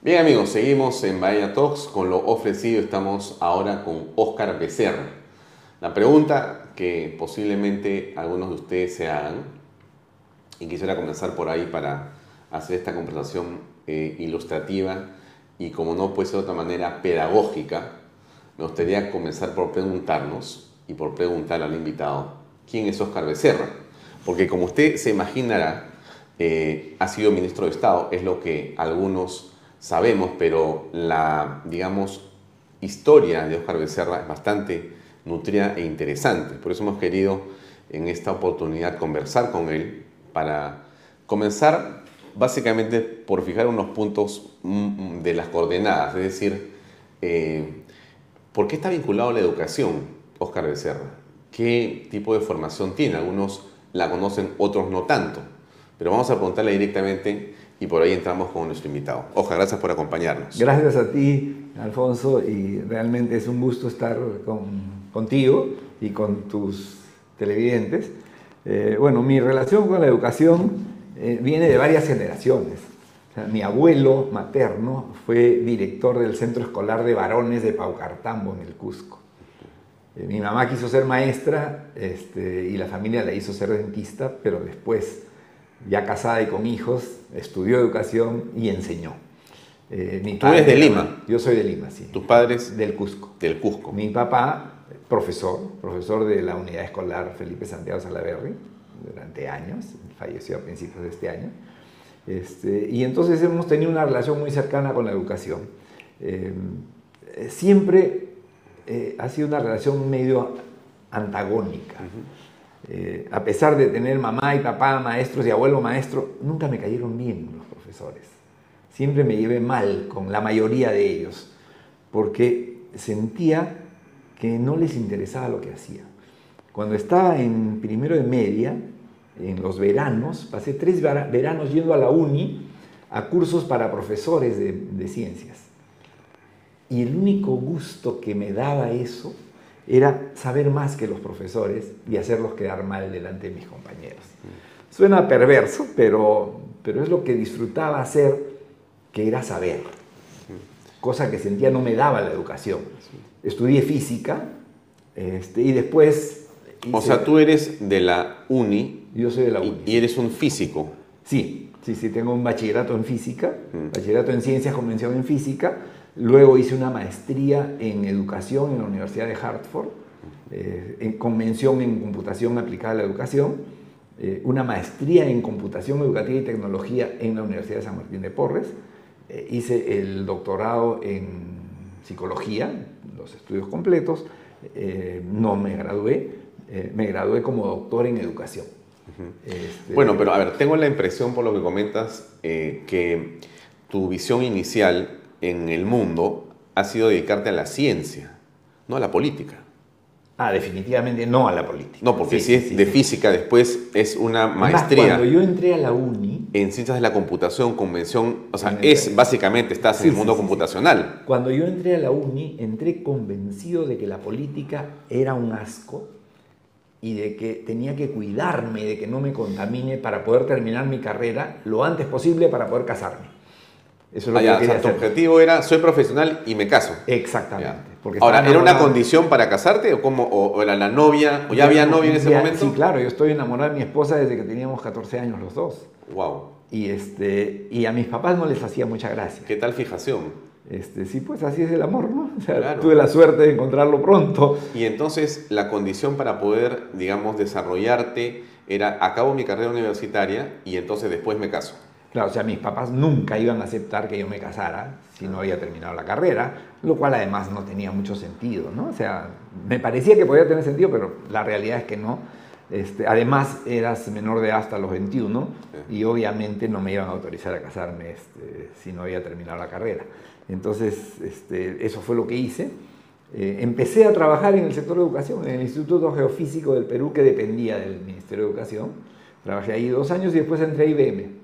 Bien amigos, seguimos en Bahía Talks con lo ofrecido. Estamos ahora con Oscar Becerra. La pregunta que posiblemente algunos de ustedes se hagan, y quisiera comenzar por ahí para hacer esta conversación eh, ilustrativa y como no puede ser de otra manera pedagógica, me gustaría comenzar por preguntarnos y por preguntar al invitado, ¿quién es Oscar Becerra? Porque como usted se imaginará, eh, ha sido ministro de Estado, es lo que algunos sabemos, pero la, digamos, historia de Oscar Becerra es bastante nutrida e interesante. Por eso hemos querido en esta oportunidad conversar con él para comenzar básicamente por fijar unos puntos mm, de las coordenadas, es decir, eh, ¿por qué está vinculado a la educación Oscar Becerra? ¿Qué tipo de formación tiene? Algunos la conocen, otros no tanto. Pero vamos a preguntarle directamente y por ahí entramos con nuestro invitado. Oja, gracias por acompañarnos. Gracias a ti, Alfonso, y realmente es un gusto estar con- contigo y con tus televidentes. Eh, bueno, mi relación con la educación eh, viene de varias generaciones. O mi abuelo materno fue director del Centro Escolar de Varones de Paucartambo, en el Cusco. Eh, mi mamá quiso ser maestra este, y la familia la hizo ser dentista, pero después ya casada y con hijos, estudió educación y enseñó. Eh, mi ¿Tú eres de Lima? Yo soy de Lima, sí. ¿Tus padres? Del Cusco. Del Cusco. Mi papá, profesor, profesor de la unidad escolar Felipe Santiago Salaverry, durante años, falleció a principios de este año. Este, y entonces hemos tenido una relación muy cercana con la educación. Eh, siempre eh, ha sido una relación medio antagónica. Eh, a pesar de tener mamá y papá maestros y abuelo maestro, nunca me cayeron bien los profesores. Siempre me llevé mal con la mayoría de ellos, porque sentía que no les interesaba lo que hacía. Cuando estaba en primero de media, en los veranos, pasé tres veranos yendo a la uni a cursos para profesores de, de ciencias. Y el único gusto que me daba eso era saber más que los profesores y hacerlos quedar mal delante de mis compañeros. Suena perverso, pero, pero es lo que disfrutaba hacer, que era saber, cosa que sentía no me daba la educación. Estudié física este, y después... o sea, tú eres de la uni. Yo soy de la uni. Y, eres un físico. Sí, sí, sí, tengo un bachillerato en física, mm. bachillerato en ciencias con mención en física Luego hice una maestría en educación en la Universidad de Hartford, eh, en convención en computación aplicada a la educación, eh, una maestría en computación educativa y tecnología en la Universidad de San Martín de Porres, eh, hice el doctorado en psicología, los estudios completos, no me gradué, me gradué como doctor en educación. Este, bueno, pero a ver, tengo la impresión por lo que comentas que tu visión inicial en el mundo ha sido dedicarte a la ciencia, no a la política. Ah, definitivamente no a la política. No, porque si es de física, después es una maestría. cuando yo entré a la uni. En ciencias de la computación, convención, o sea, es básicamente estás en el mundo computacional. Cuando yo entré a la uni, entré convencido de que la política era un asco y de que tenía que cuidarme de que no me contamine para poder terminar mi carrera lo antes posible para poder casarme. Eso es lo ah, que tu objetivo era, soy profesional y me caso. Exactamente. Ahora, ¿era una condición para casarte o, cómo, o, era la novia? ¿O ya había novia en ese momento? Sí, claro, yo estoy enamorado de mi esposa desde que teníamos 14 años los dos. Wow. Y, este, y a mis papás no les hacía mucha gracia. ¿Qué tal fijación? Este, sí, pues así es el amor, ¿no? O sea, tuve la suerte de encontrarlo pronto. Y entonces la condición para poder, digamos, desarrollarte era acabo mi carrera universitaria y entonces después me caso. Claro, o sea, mis papás nunca iban a aceptar que yo me casara si no había terminado la carrera, lo cual además no tenía mucho sentido, ¿no? O sea, me parecía que podía tener sentido, pero la realidad es que no. Este, además, eras menor de hasta los 21 y obviamente no me iban a autorizar a casarme este, si no había terminado la carrera. Entonces, este, eso fue lo que hice. Eh, empecé a trabajar en el sector de educación, en el Instituto Geofísico del Perú, que dependía del Ministerio de Educación. Trabajé ahí dos años y después entré a IBM.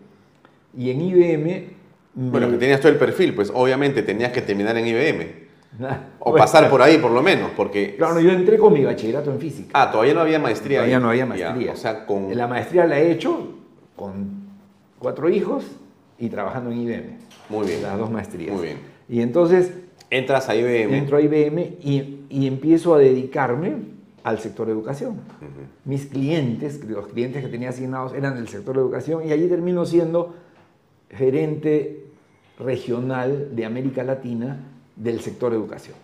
Y en IBM... Bueno, que tenías todo el perfil, pues obviamente tenías que terminar en IBM. o pasar por ahí por lo menos, porque... Claro, yo entré con mi bachillerato en física. Ah, todavía no había maestría. Todavía no había maestría. o sea, con... La maestría la he hecho con cuatro hijos y trabajando en IBM. Muy bien. Las dos maestrías. Muy bien. Y entonces... Entras a IBM. Entro a IBM y, y empiezo a dedicarme al sector de educación. Mis clientes, los clientes que tenía asignados eran del sector de educación y allí termino siendo gerente regional de América Latina del sector educación.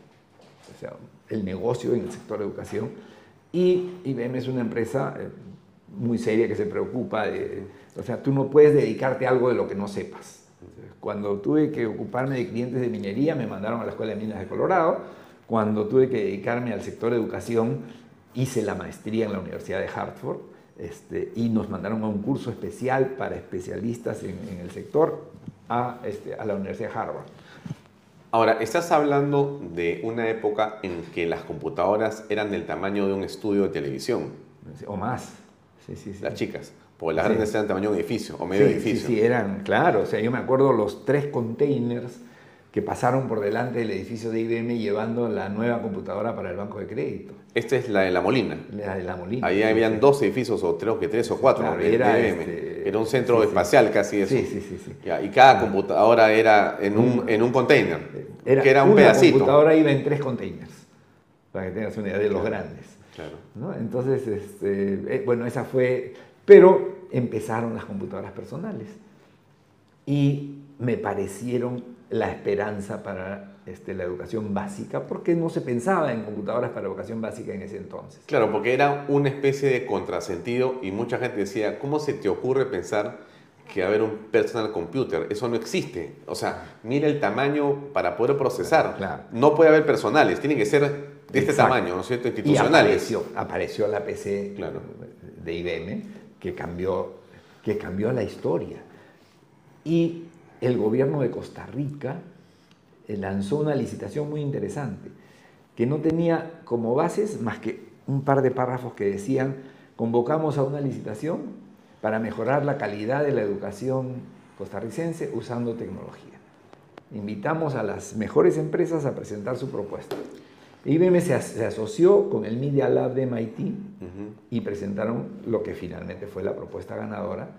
O sea, el negocio en el sector educación. Y IBM es una empresa eh, muy seria que se preocupa de... O sea, tú no puedes dedicarte a algo de lo que no sepas. Cuando tuve que ocuparme de clientes de minería, me mandaron a la Escuela de Minas de Colorado. Cuando tuve que dedicarme al sector educación, hice la maestría en la Universidad de Hartford este, y nos mandaron a un curso especial para especialistas en, el sector a, este, a la Universidad de Harvard. Ahora, estás hablando de una época en que las computadoras eran del tamaño de un estudio de televisión. O más. Sí, sí, Las chicas. Porque las grandes eran tamaño de un edificio o medio edificio. Sí, sí, eran, claro. O sea, yo me acuerdo los tres containers que pasaron por delante del edificio de IBM llevando la nueva computadora para el banco de crédito. Esta es la de La Molina. La de La Molina. Ahí habían dos edificios, o creo que tres o cuatro. era, este, era un centro espacial casi eso. Sí, sí, sí. y cada computadora era en un, en un container, era que era un pedacito. La computadora iba en tres containers, para que tengas una idea de los grandes. Claro. Entonces, este, eh, bueno, esa fue... Pero empezaron las computadoras personales. Y me parecieron la esperanza para este, la educación básica, porque no se pensaba en computadoras para educación básica en ese entonces. Claro, porque era una especie de contrasentido y mucha gente decía, ¿cómo se te ocurre pensar que va a haber un personal computer? Eso no existe. O sea, mira el tamaño para poder procesar. No puede haber personales, tienen que ser de este tamaño, ¿no es cierto? Institucionales. Y apareció, apareció la PC de IBM que cambió, que cambió la historia. Y el gobierno de Costa Rica eh, lanzó una licitación muy interesante, que no tenía como bases más que un par de párrafos que decían, convocamos a una licitación para mejorar la calidad de la educación costarricense usando tecnología. Invitamos a las mejores empresas a presentar su propuesta. IBM se, asoció con el Media Lab de MIT y presentaron lo que finalmente fue la propuesta ganadora,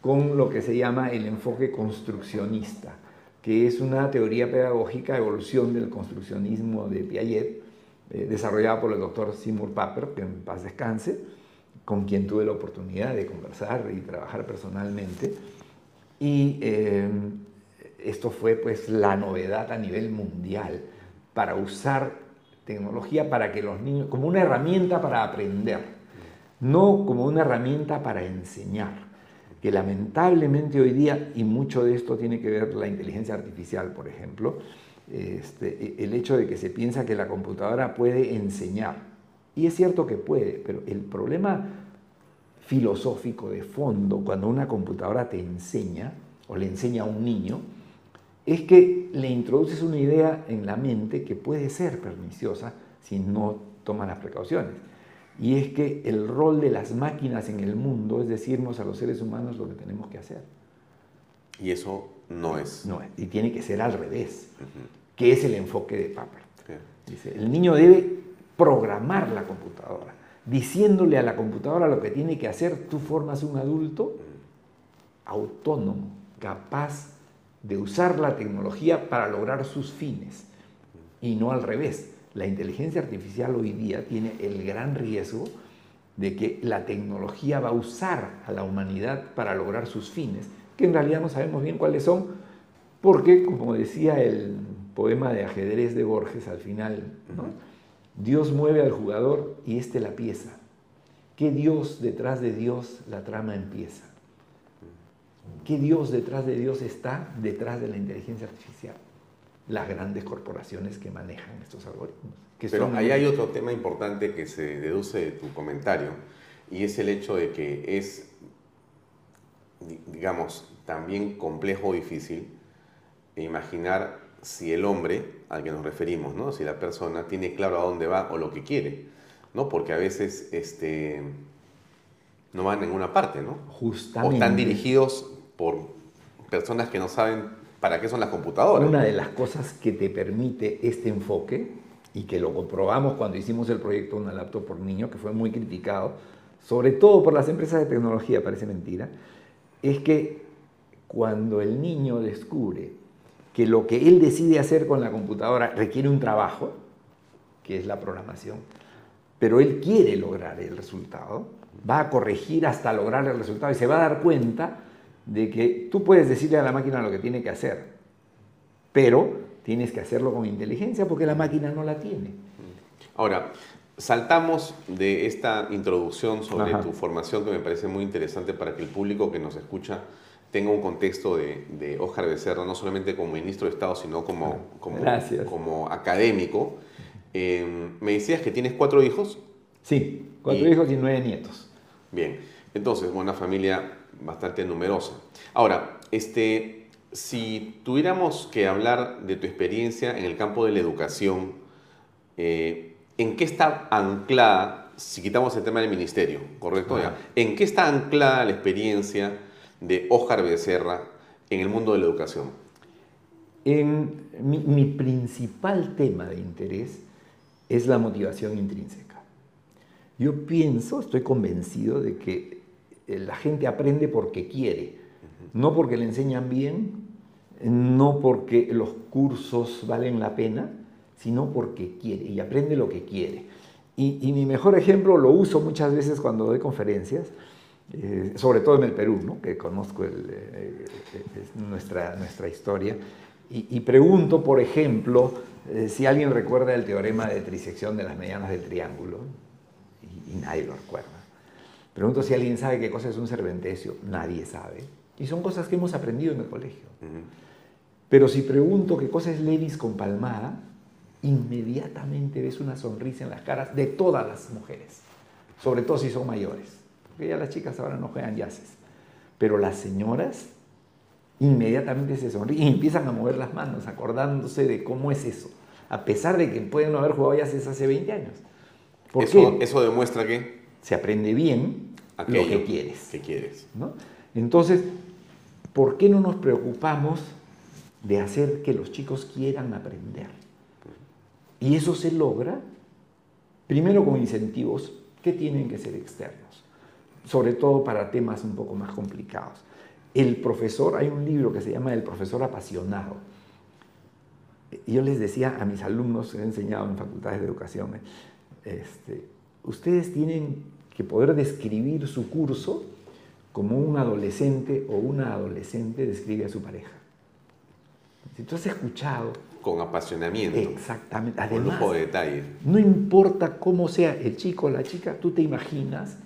con lo que se llama el enfoque construccionista, que es una teoría pedagógica, evolución del construccionismo de Piaget, eh, desarrollada por el doctor Seymour Papert, que en paz descanse, con quien tuve la oportunidad de conversar y trabajar personalmente. Y eh, esto fue pues la novedad a nivel mundial para usar tecnología para que los niños, como una herramienta para aprender, no como una herramienta para enseñar que lamentablemente hoy día, y mucho de esto tiene que ver la inteligencia artificial, por ejemplo, este, el hecho de que se piensa que la computadora puede enseñar. Y es cierto que puede, pero el problema filosófico de fondo cuando una computadora te enseña o le enseña a un niño es que le introduces una idea en la mente que puede ser perniciosa si no toma las precauciones y es que el rol de las máquinas en el mundo es decirnos a los seres humanos lo que tenemos que hacer. Y eso no es. No es, y tiene que ser al revés, que es el enfoque de Papert. Dice, el niño debe programar la computadora, diciéndole a la computadora lo que tiene que hacer, tú formas un adulto autónomo, capaz de usar la tecnología para lograr sus fines, y no al revés la inteligencia artificial hoy día tiene el gran riesgo de que la tecnología va a usar a la humanidad para lograr sus fines, que en realidad no sabemos bien cuáles son, porque, como decía el poema de ajedrez de Borges al final, Dios mueve al jugador y éste la pieza. ¿Qué Dios detrás de Dios la trama empieza? ¿Qué Dios detrás de Dios está detrás de la inteligencia artificial? Las grandes corporaciones que manejan estos algoritmos. Pero ahí hay otro tema importante que se deduce de tu comentario y es el hecho de que es, digamos, también complejo o difícil imaginar si el hombre al que nos referimos, ¿no? si la persona tiene claro a dónde va o lo que quiere, ¿no? porque a veces este, no van a ninguna parte, ¿no? Justamente. O están dirigidos por personas que no saben ¿Para qué son las computadoras? Una de las cosas que te permite este enfoque, y que lo comprobamos cuando hicimos el proyecto Una laptop por niño, que fue muy criticado, sobre todo por las empresas de tecnología, parece mentira, es que cuando el niño descubre que lo que él decide hacer con la computadora requiere un trabajo, que es la programación, pero él quiere lograr el resultado, va a corregir hasta lograr el resultado y se va a dar cuenta de que tú puedes decirle a la máquina lo que tiene que hacer, pero tienes que hacerlo con inteligencia porque la máquina no la tiene. Ahora, saltamos de esta introducción sobre tu formación que me parece muy interesante para que el público que nos escucha tenga un contexto de, de Oscar Becerra, no solamente como ministro de Estado, sino como, como, como académico. Em, me decías que tienes cuatro hijos. Sí, cuatro hijos y nueve nietos. Bien, entonces, una familia bastante numerosa. Ahora, este, si tuviéramos que hablar de tu experiencia en el campo de la educación, eh, ¿en qué está anclada, si quitamos el tema del ministerio, correcto? ¿En qué está anclada la experiencia de Óscar Becerra en el mundo de la educación? En mi principal tema de interés es la motivación intrínseca. Yo pienso, estoy convencido de que la gente aprende porque quiere, no porque le enseñan bien, no porque los cursos valen la pena, sino porque quiere y aprende lo que quiere. Y, mi mejor ejemplo lo uso muchas veces cuando doy conferencias, eh, sobre todo en el Perú, ¿no? que conozco eh, eh, nuestra, nuestra historia. Y, pregunto, por ejemplo, eh, si alguien recuerda el teorema de trisección de las medianas del triángulo, y nadie lo recuerda. Pregunto si alguien sabe qué cosa es un serpentecio, nadie sabe. Y son cosas que hemos aprendido en el colegio. Pero si pregunto qué cosa es Levis con palmada, inmediatamente ves una sonrisa en las caras de todas las mujeres, sobre todo si son mayores, porque ya las chicas ahora no juegan yaces, pero las señoras inmediatamente se sonríen y empiezan a mover las manos, acordándose de cómo es eso, a pesar de que pueden no haber jugado yaces hace 20 años. ¿Por eso, qué? eso demuestra que Se aprende bien aquello lo que quieres. que quieres. ¿no? Entonces, ¿por qué no nos preocupamos de hacer que los chicos quieran aprender? Y eso se logra primero con incentivos que tienen que ser externos, sobre todo para temas un poco más complicados. El profesor, hay un libro que se llama El profesor apasionado. Yo les decía a mis alumnos que he enseñado en facultades de educación, este, ustedes tienen que poder describir su curso como un adolescente o una adolescente describe a su pareja. Si tú has escuchado Con apasionamiento. Exactamente. Con Además, lujo de detalle. no importa cómo sea el chico o la chica, tú te imaginas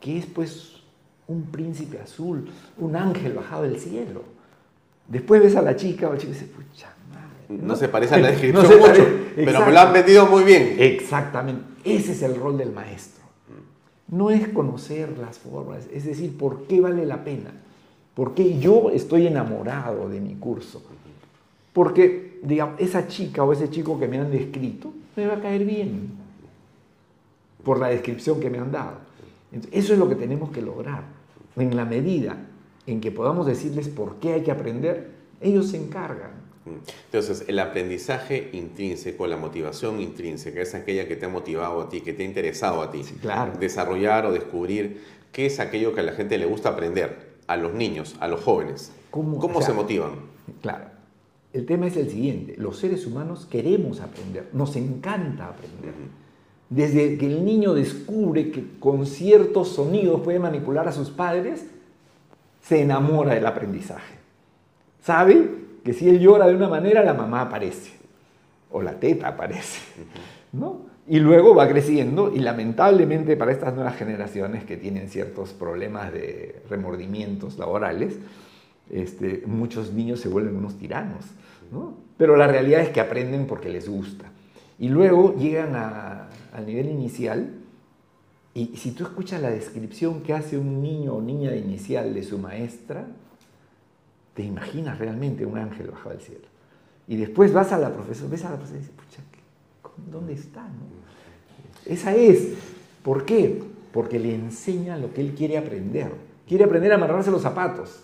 que es pues un príncipe azul, un ángel bajado del cielo. Después ves a la chica o el chico y dices, pucha madre. No, se parece a la descripción No mucho, pero me lo han vendido muy bien. Exactamente. Ese es el rol del maestro. No es conocer las formas, es decir, ¿por qué vale la pena? ¿Por qué yo estoy enamorado de mi curso? Porque, esa chica o ese chico que me han descrito me va a caer bien por la descripción que me han dado. Eso es lo que tenemos que lograr. En la medida en que podamos decirles por qué hay que aprender, ellos se encargan. Entonces, el aprendizaje intrínseco, la motivación intrínseca, es aquella que te ha motivado a ti, que te ha interesado a ti. claro. Desarrollar o descubrir qué es aquello que a la gente le gusta aprender, a los niños, a los jóvenes. ¿Cómo, ¿Cómo o sea, se motivan? Claro. El tema es el siguiente. Los seres humanos queremos aprender, nos encanta aprender. Desde que el niño descubre que con ciertos sonidos puede manipular a sus padres, se enamora del aprendizaje. Sabe que si él llora de una manera, la mamá aparece, o la teta aparece, ¿no? Y luego va creciendo y lamentablemente para estas nuevas generaciones que tienen ciertos problemas de remordimientos laborales, este, muchos niños se vuelven unos tiranos, ¿no? Pero la realidad es que aprenden porque les gusta. Y luego llegan a- al nivel inicial y si tú escuchas la descripción que hace un niño o niña de inicial de su maestra, te imaginas realmente un ángel bajado del cielo. Y después vas a la profesora, ves a la profesora y dices, pucha, ¿qué- ¿dónde está? no?". Esa es. ¿Por qué? Porque le enseña lo que él quiere aprender. Quiere aprender a amarrarse los zapatos,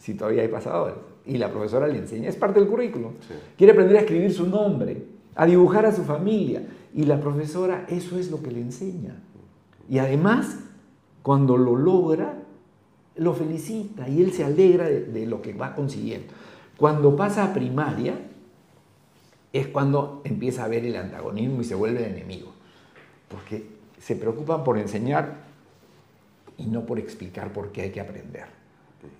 si todavía hay pasadores. Y la profesora le enseña, es parte del currículum. Quiere aprender a escribir su nombre, a dibujar a su familia. Y la profesora eso es lo que le enseña. Y además, cuando lo logra, lo felicita y él se alegra de, lo que va consiguiendo. Cuando pasa a primaria, es cuando empieza a ver el antagonismo y se vuelve el enemigo. Porque se preocupan por enseñar y no por explicar por qué hay que aprender.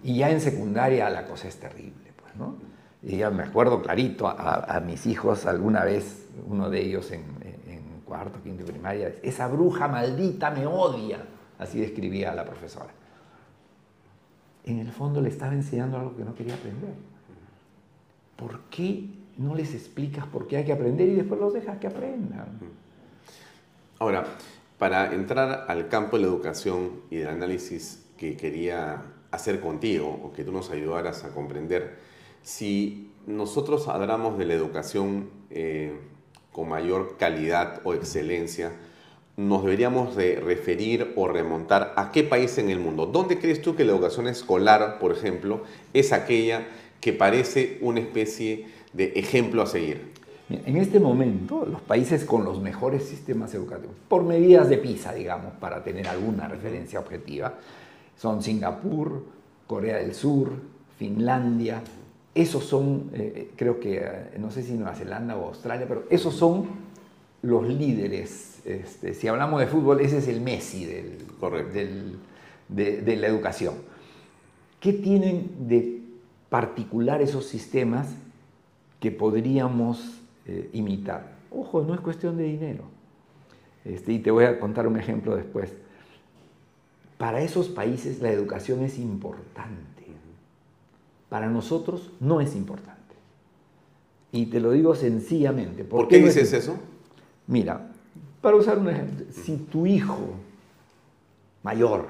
Y ya en secundaria la cosa es terrible, pues. Y ya me acuerdo clarito a, mis hijos alguna vez, uno de ellos en, cuarto, quinto y primaria, esa bruja maldita me odia, así describía la profesora. En el fondo le estaba enseñando algo que no quería aprender. ¿Por qué no les explicas por qué hay que aprender y después los dejas que aprendan? Ahora, para entrar al campo de la educación y del análisis que quería hacer contigo o que tú nos ayudaras a comprender, si nosotros hablamos de la educación eh, con mayor calidad o excelencia, nos deberíamos de referir o remontar a qué país en el mundo. ¿Dónde crees tú que la educación escolar, por ejemplo, es aquella que parece una especie de ejemplo a seguir? En este momento, los países con los mejores sistemas educativos, por medidas de PISA, digamos, para tener alguna referencia objetiva, son Singapur, Corea del Sur, Finlandia. Esos son, eh, creo que, eh, no sé si Nueva Zelanda o Australia, pero esos son los líderes. Este, si hablamos de fútbol, ese es el Messi del, del, de, de la educación. ¿Qué tienen de particular esos sistemas que podríamos eh, imitar? Ojo, no es cuestión de dinero. Este, y te voy a contar un ejemplo después. Para esos países la educación es importante. Para nosotros no es importante. Y te lo digo sencillamente. ¿Por, qué, dices eso? Mira, para usar un ejemplo, si tu hijo mayor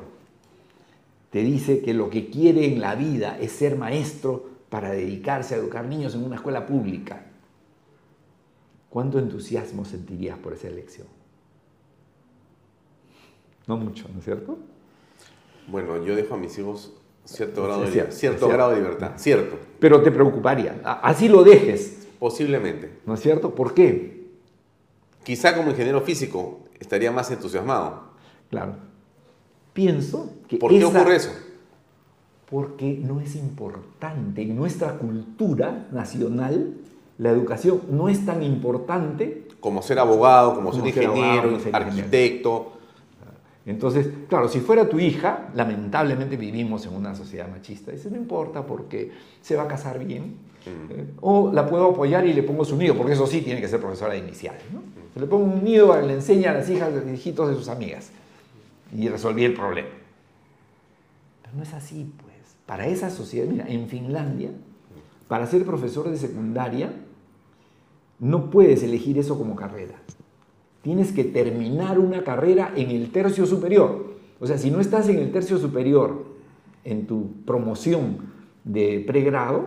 te dice que lo que quiere en la vida es ser maestro para dedicarse a educar niños en una escuela pública, ¿cuánto entusiasmo sentirías por esa elección? No mucho, ¿no es cierto? Bueno, yo dejo a mis hijos cierto, grado, de, cierto, cierto grado de libertad, cierto. Pero te preocuparía, así lo dejes. Posiblemente. ¿No es cierto? ¿Por qué? Quizá como ingeniero físico estaría más entusiasmado. Claro. Pienso que... ¿Por qué ocurre eso? Porque no es importante. En nuestra cultura nacional, la educación no es tan importante. Como ser abogado, como, ser ingeniero, arquitecto. Entonces, claro, si fuera tu hija, lamentablemente vivimos en una sociedad machista. Dice, no importa porque se va a casar bien. Eh, o la puedo apoyar y le pongo su nido, porque eso sí tiene que ser profesora de inicial. le pongo un nido, le enseña a las hijas, los hijitos de sus amigas. Y resolví el problema. Pero no es así, pues. Para esa sociedad, mira, en Finlandia, para ser profesor de secundaria, no puedes elegir eso como carrera tienes que terminar una carrera en el tercio superior. O sea, si no estás en el tercio superior en tu promoción de pregrado,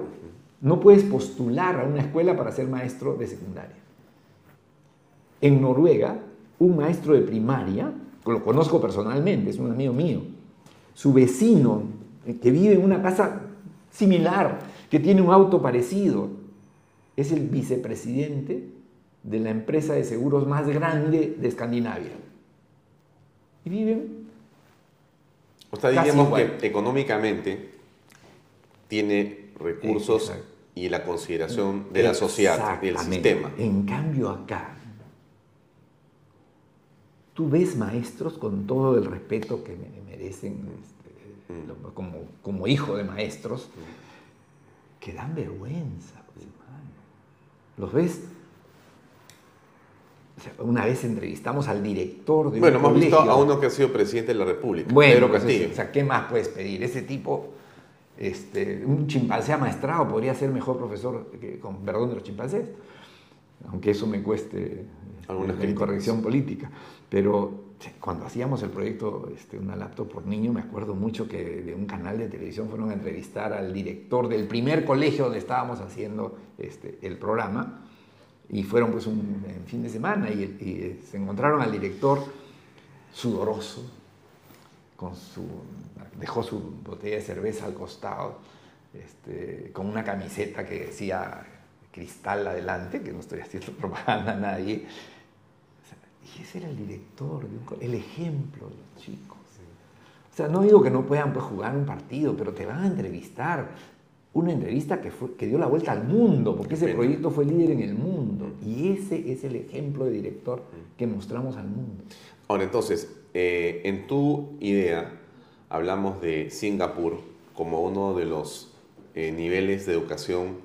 no puedes postular a una escuela para ser maestro de secundaria. En Noruega, un maestro de primaria, lo conozco personalmente, es un amigo mío, su vecino, eh, que vive en una casa similar, que tiene un auto parecido, es el vicepresidente de la empresa de seguros más grande de Escandinavia. Y viven. O sea, diríamos que económicamente tiene recursos y la consideración de la sociedad, del sistema. En cambio acá, tú ves maestros con todo el respeto que merecen este, mm. como, como, hijo de maestros, mm. que dan vergüenza. Pues, Los ves una vez entrevistamos al director de bueno, hemos visto a uno que ha sido presidente de la República, bueno, Pedro pues, Castillo. o sea, ¿qué más puedes pedir? Ese tipo, este, un chimpancé amaestrado podría ser mejor profesor, que, con perdón de los chimpancés, aunque eso me cueste alguna incorrección política. Pero cuando hacíamos el proyecto este, Una laptop por niño, me acuerdo mucho que de un canal de televisión fueron a entrevistar al director del primer colegio donde estábamos haciendo este, el programa y fueron pues un fin de semana y, eh, se encontraron al director sudoroso, con su, dejó su botella de cerveza al costado, este, con una camiseta que decía cristal adelante, que no estoy haciendo propaganda a nadie. Y ese era el director, el ejemplo de los chicos. O sea, no digo que no puedan pues, jugar un partido, pero te van a entrevistar, una entrevista que, que dio la vuelta al mundo, porque ese proyecto fue líder en el mundo. Y ese es el ejemplo de director que mostramos al mundo. Ahora, entonces, eh, en tu idea, hablamos de Singapur como uno de los eh, niveles de educación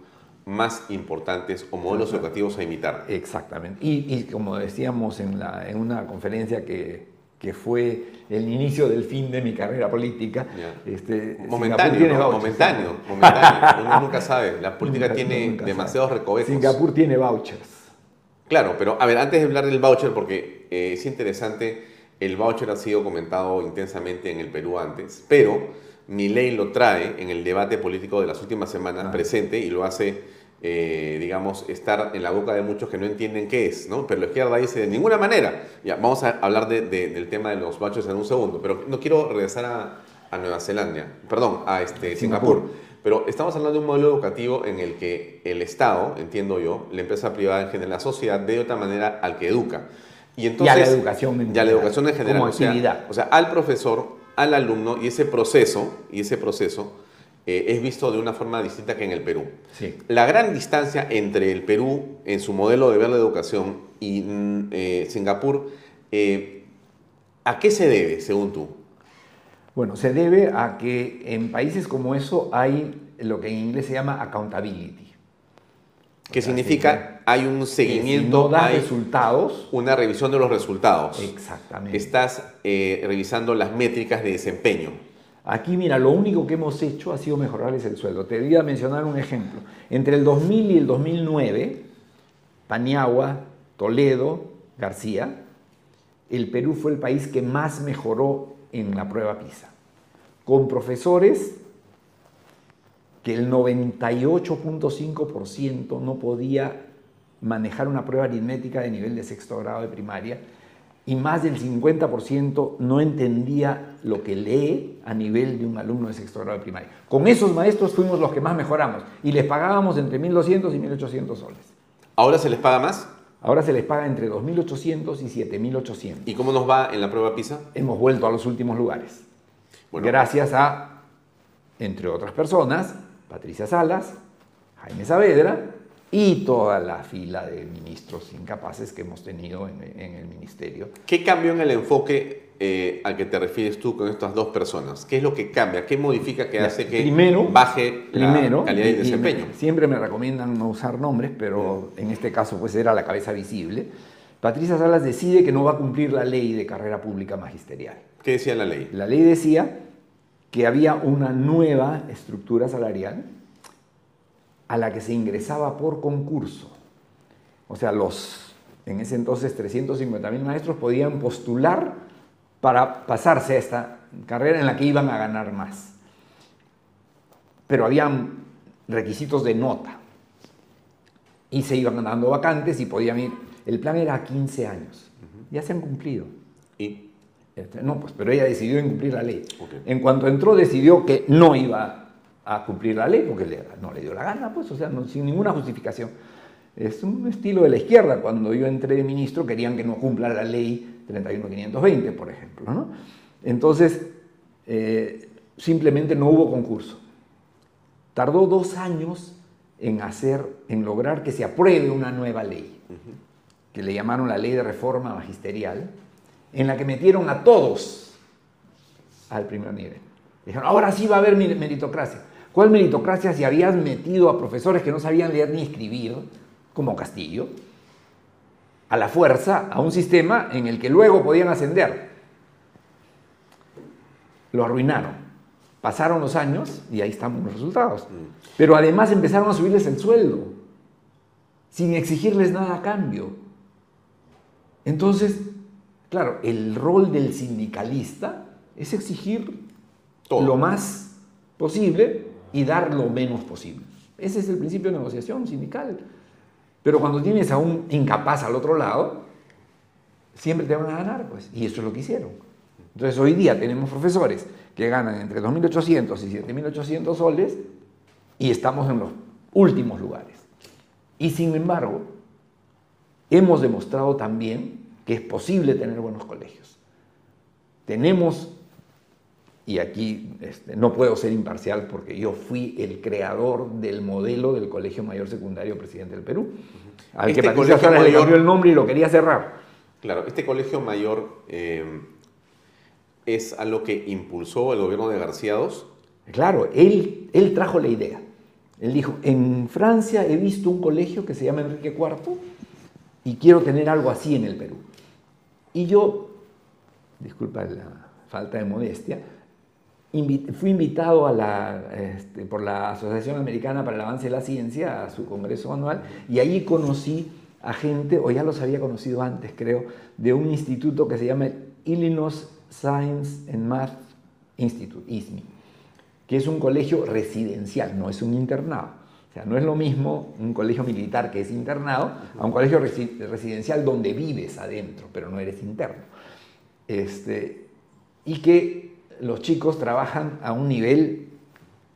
más importantes o modelos educativos a imitar. Exactamente. Y, como decíamos en, la, en una conferencia que, que fue el inicio del fin de mi carrera política. Este, momentáneo, momentáneo, momentáneo. Uno nunca sabe. La política tiene demasiados recovecos. Singapur tiene vouchers. Claro, pero a ver, antes de hablar del voucher, porque eh, es interesante, el voucher ha sido comentado intensamente en el Perú antes, pero mi ley lo trae en el debate político de las últimas semanas presente y lo hace eh, digamos, estar en la boca de muchos que no entienden qué es, ¿no? Pero la izquierda dice de ninguna manera. Ya, vamos a hablar del tema de los bachos en un segundo, pero no quiero regresar a, Nueva Zelanda, perdón, a este, Singapur. Pero estamos hablando de un modelo educativo en el que el Estado, entiendo yo, la empresa privada en general, la sociedad, de otra manera al que educa. Y entonces, ya la educación en Ya la educación en general. o sea, al profesor, al alumno y ese proceso, y ese proceso eh, es visto de una forma distinta que en el Perú. La gran distancia entre el Perú en su modelo de ver la educación y mm, eh, Singapur, eh, ¿a qué se debe, según tú? Bueno, se debe a que en países como eso hay lo que en inglés se llama accountability. ¿Qué significa? Hay un seguimiento, no da hay resultados. una revisión de los resultados. Exactamente. Estás eh, revisando las métricas de desempeño. Aquí, mira, lo único que hemos hecho ha sido mejorarles el sueldo. Te voy a mencionar un ejemplo. Entre el 2000 y el 2009, Paniagua, Toledo, García, el Perú fue el país que más mejoró en la prueba PISA. Con profesores que el 98.5% no podía manejar una prueba aritmética de nivel de sexto grado de primaria y más del 50% no entendía lo que lee a nivel de un alumno de sexto grado de primaria. Con esos maestros fuimos los que más mejoramos y les pagábamos entre 1.200 y 1.800 soles. ¿Ahora se les paga más? Ahora se les paga entre 2.800 y 7.800. ¿Y cómo nos va en la prueba PISA? Hemos vuelto a los últimos lugares. Gracias a, entre otras personas, Patricia Salas, Jaime Saavedra y toda la fila de ministros incapaces que hemos tenido en, en el ministerio. ¿Qué cambió en el enfoque eh, al que te refieres tú con estas dos personas? ¿Qué es lo que cambia? ¿Qué modifica que hace que primero, baje primero, la calidad de y desempeño? siempre me recomiendan no usar nombres, pero en este caso pues era la cabeza visible. Patricia Salas decide que no va a cumplir la ley de carrera pública magisterial. ¿Qué decía la ley? La ley decía que había una nueva estructura salarial a la que se ingresaba por concurso. O sea, los, en ese entonces, 350 mil maestros podían postular para pasarse a esta carrera en la que iban a ganar más. Pero habían requisitos de nota. Y se iban dando vacantes y podían ir. El plan era a 15 años. Ya se han cumplido. ¿Y? Este, No, pues, pero ella decidió incumplir la ley. En cuanto entró, decidió que no iba a cumplir la ley porque no le dio la gana, pues, o sea, sin ninguna justificación. Es un estilo de la izquierda. Cuando yo entré de ministro, querían que no cumpla la ley 31520, por ejemplo. Entonces, eh, simplemente no hubo concurso. Tardó dos años en hacer, en lograr que se apruebe una nueva ley, que le llamaron la ley de reforma magisterial, en la que metieron a todos al primer nivel. Dijeron, ahora sí va a haber mer- meritocracia. ¿Cuál meritocracia si habías metido a profesores que no sabían leer ni escribir, como Castillo, a la fuerza, a un sistema en el que luego podían ascender? Lo arruinaron. Pasaron los años y ahí están los resultados. Pero además empezaron a subirles el sueldo, sin exigirles nada a cambio. Entonces, claro, el rol del sindicalista es exigir lo más posible y dar lo menos posible. Ese es el principio de negociación sindical. Pero cuando tienes a un incapaz al otro lado, siempre te van a ganar, pues. Y eso es lo que hicieron. Entonces hoy día tenemos profesores que ganan entre 2.800 y 7.800 soles y estamos en los últimos lugares. Y sin embargo, hemos demostrado también que es posible tener buenos colegios. Tenemos, y aquí este, no puedo ser imparcial porque yo fui el creador del modelo del Colegio Mayor Secundario Presidente del Perú, al Este que Patricia Salas le cambió el nombre y lo quería cerrar. Claro, este colegio mayor eh, es algo que impulsó el gobierno de García II. Claro, él, él trajo la idea. Él dijo, en Francia he visto un colegio que se llama Enrique IV y quiero tener algo así en el Perú. Y yo, disculpa la falta de modestia, fui invitado a la, este, por la Asociación Americana para el Avance de la Ciencia a su congreso anual y allí conocí a gente, o ya los había conocido antes creo, de un instituto que se llama Illinois Science and Math Institute, ISMI, que es un colegio residencial, no es un internado. O sea, no es lo mismo un colegio militar que es internado a un colegio resi- residencial donde vives adentro, pero no eres interno. Este, y que los chicos trabajan a un nivel